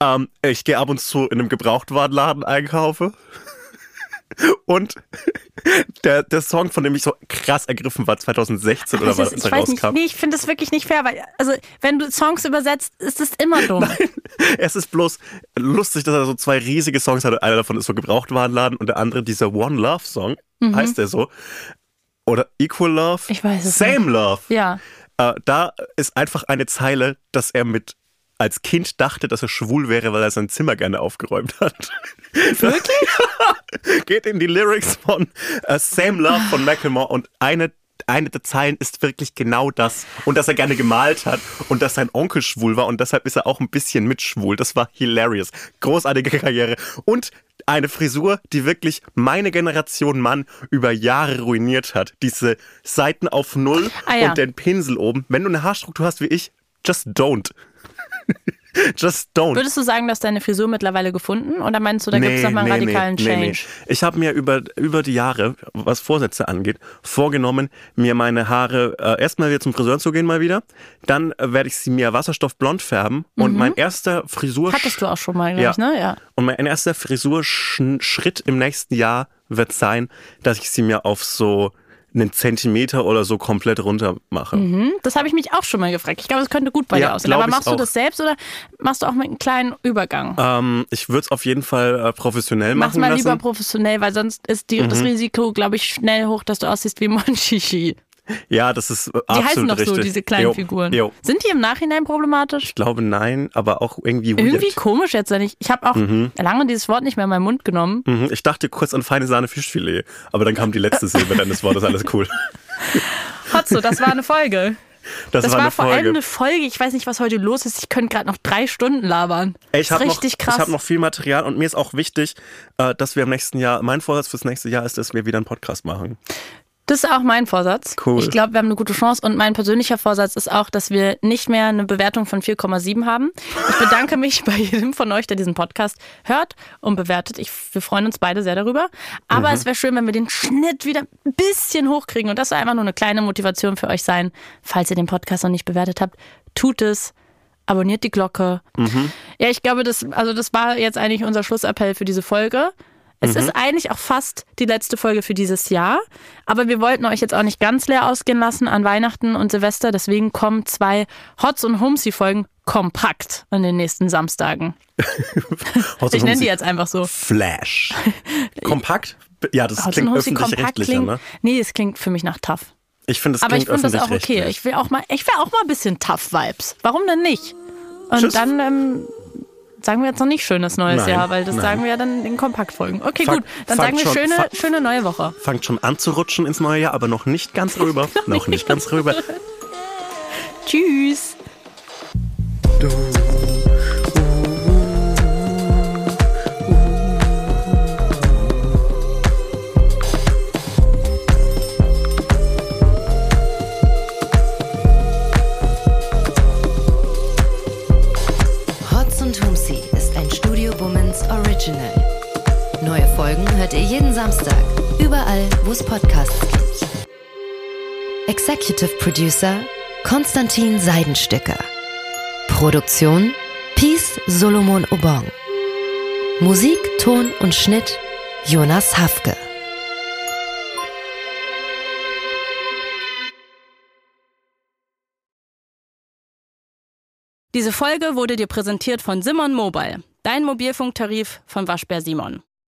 ähm, ich gehe ab und zu in einem Gebrauchtwarenladen einkaufe. [laughs] Und der, der Song, von dem ich so krass ergriffen war, 2016 oder was, ich weiß nicht, nee, ich finde das wirklich nicht fair, weil, also, wenn du Songs übersetzt, ist das immer dumm. [laughs] Nein, es ist bloß lustig, dass er so zwei riesige Songs hat. Einer davon ist so Gebrauchtwarenladen und der andere dieser One Love Song, mhm. heißt der so. Oder Equal Love. Ich weiß es Same nicht. Love. Ja. Äh, da ist einfach eine Zeile, dass er mit als Kind dachte, dass er schwul wäre, weil er sein Zimmer gerne aufgeräumt hat. [laughs] Wirklich? [laughs] Geht in die Lyrics von uh, Same Love von Macklemore und eine eine der Zeilen ist wirklich genau das. Und dass er gerne gemalt hat und dass sein Onkel schwul war und deshalb ist er auch ein bisschen mitschwul. Das war hilarious. Großartige Karriere. Und eine Frisur, die wirklich meine Generation Mann über Jahre ruiniert hat. Diese Seiten auf Null Ah, ja. und den Pinsel oben. Wenn du eine Haarstruktur hast wie ich, just don't. [laughs] just don't. Würdest du sagen, dass deine Frisur mittlerweile gefunden oder meinst du, da gibt es nochmal einen radikalen Change? Ich habe mir über, über die Jahre, was Vorsätze angeht, vorgenommen, mir meine Haare äh, erstmal wieder zum Friseur zu gehen mal wieder. Dann äh, werde ich sie mir wasserstoffblond färben. Und mein erster Frisur... Mhm. Hattest du auch schon mal, glaube Ja. ich, ne? Ja. Und mein erster Frisurschritt im nächsten Jahr wird sein, dass ich sie mir auf so einen Zentimeter oder so komplett runter mache. Hm, Das habe ich mich auch schon mal gefragt. Ich glaube, es könnte gut bei Ja, dir aussehen. Aber machst du das selbst oder machst du auch mit einem kleinen Übergang? Ähm, ich würde es auf jeden Fall äh, professionell Mach's machen mal lassen. Mhm. lieber professionell, weil sonst ist die, das Risiko, glaube ich, schnell hoch, dass du aussiehst wie Monchichi. Ja, das ist äh, Die absolut heißen doch richtig. so, diese kleinen Jo, Figuren. Jo. Sind die im Nachhinein problematisch? Ich glaube nein, aber auch irgendwie weird. Irgendwie komisch jetzt. wenn Ich, ich habe auch lange dieses Wort nicht mehr in meinen Mund genommen. Mhm, Ich dachte kurz an feine Sahne Fischfilet, aber dann kam die letzte Silbe deines Wortes, alles cool. [laughs] Hotzo, das war eine Folge. Das, Das war war vor allem eine Folge. Ich weiß nicht, was heute los ist. Ich könnte gerade noch drei Stunden labern. Ey, ich das habe ist noch, richtig ich krass. hab noch viel Material und mir ist auch wichtig, äh, dass wir im nächsten Jahr, mein Vorsatz fürs nächste Jahr ist, dass wir wieder einen Podcast machen. Das ist auch mein Vorsatz. Cool. Ich glaube, wir haben eine gute Chance. Und mein persönlicher Vorsatz ist auch, dass wir nicht mehr eine Bewertung von 4,7 haben. Ich bedanke [laughs] mich bei jedem von euch, der diesen Podcast hört und bewertet. Ich, wir freuen uns beide sehr darüber. Aber Mhm. es wäre schön, wenn wir den Schnitt wieder ein bisschen hochkriegen. Und das soll einfach nur eine kleine Motivation für euch sein. Falls ihr den Podcast noch nicht bewertet habt, tut es. Abonniert die Glocke. Mhm. Ja, ich glaube, das, also das war jetzt eigentlich unser Schlussappell für diese Folge. Es Mhm. ist eigentlich auch fast die letzte Folge für dieses Jahr. Aber wir wollten euch jetzt auch nicht ganz leer ausgehen lassen an Weihnachten und Silvester. Deswegen kommen zwei Hots und Humsi-Folgen kompakt an den nächsten Samstagen. [laughs] Ich nenne die jetzt einfach so. Flash. [laughs] Kompakt? Ja, das Hots klingt öffentlich-rechtlicher, ne? Nee, es klingt für mich nach tough. Ich finde, es Aber ich klingt finde das auch okay. Ich will auch mal, ich will auch mal ein bisschen tough Vibes. Warum denn nicht? Und Tschüss. dann ähm, sagen wir jetzt noch nicht schönes neues Nein, Jahr, weil das nein. sagen wir ja dann in Kompaktfolgen. Okay, Fang- gut. Dann sagen wir schon- schöne, schöne neue Woche. Fangt schon an zu rutschen ins neue Jahr, aber noch nicht ganz [laughs] rüber. noch nicht ganz rüber. [laughs] Tschüss. Hotz Original. Neue Folgen hört ihr jeden Samstag, überall, wo es Podcasts gibt. Executive Producer Konstantin Seidenstücker. Produktion Peace Solomon Obong. Musik, Ton und Schnitt Jonas Hafke. Diese Folge wurde dir präsentiert von Simon Mobile, dein Mobilfunktarif von Waschbär Simon.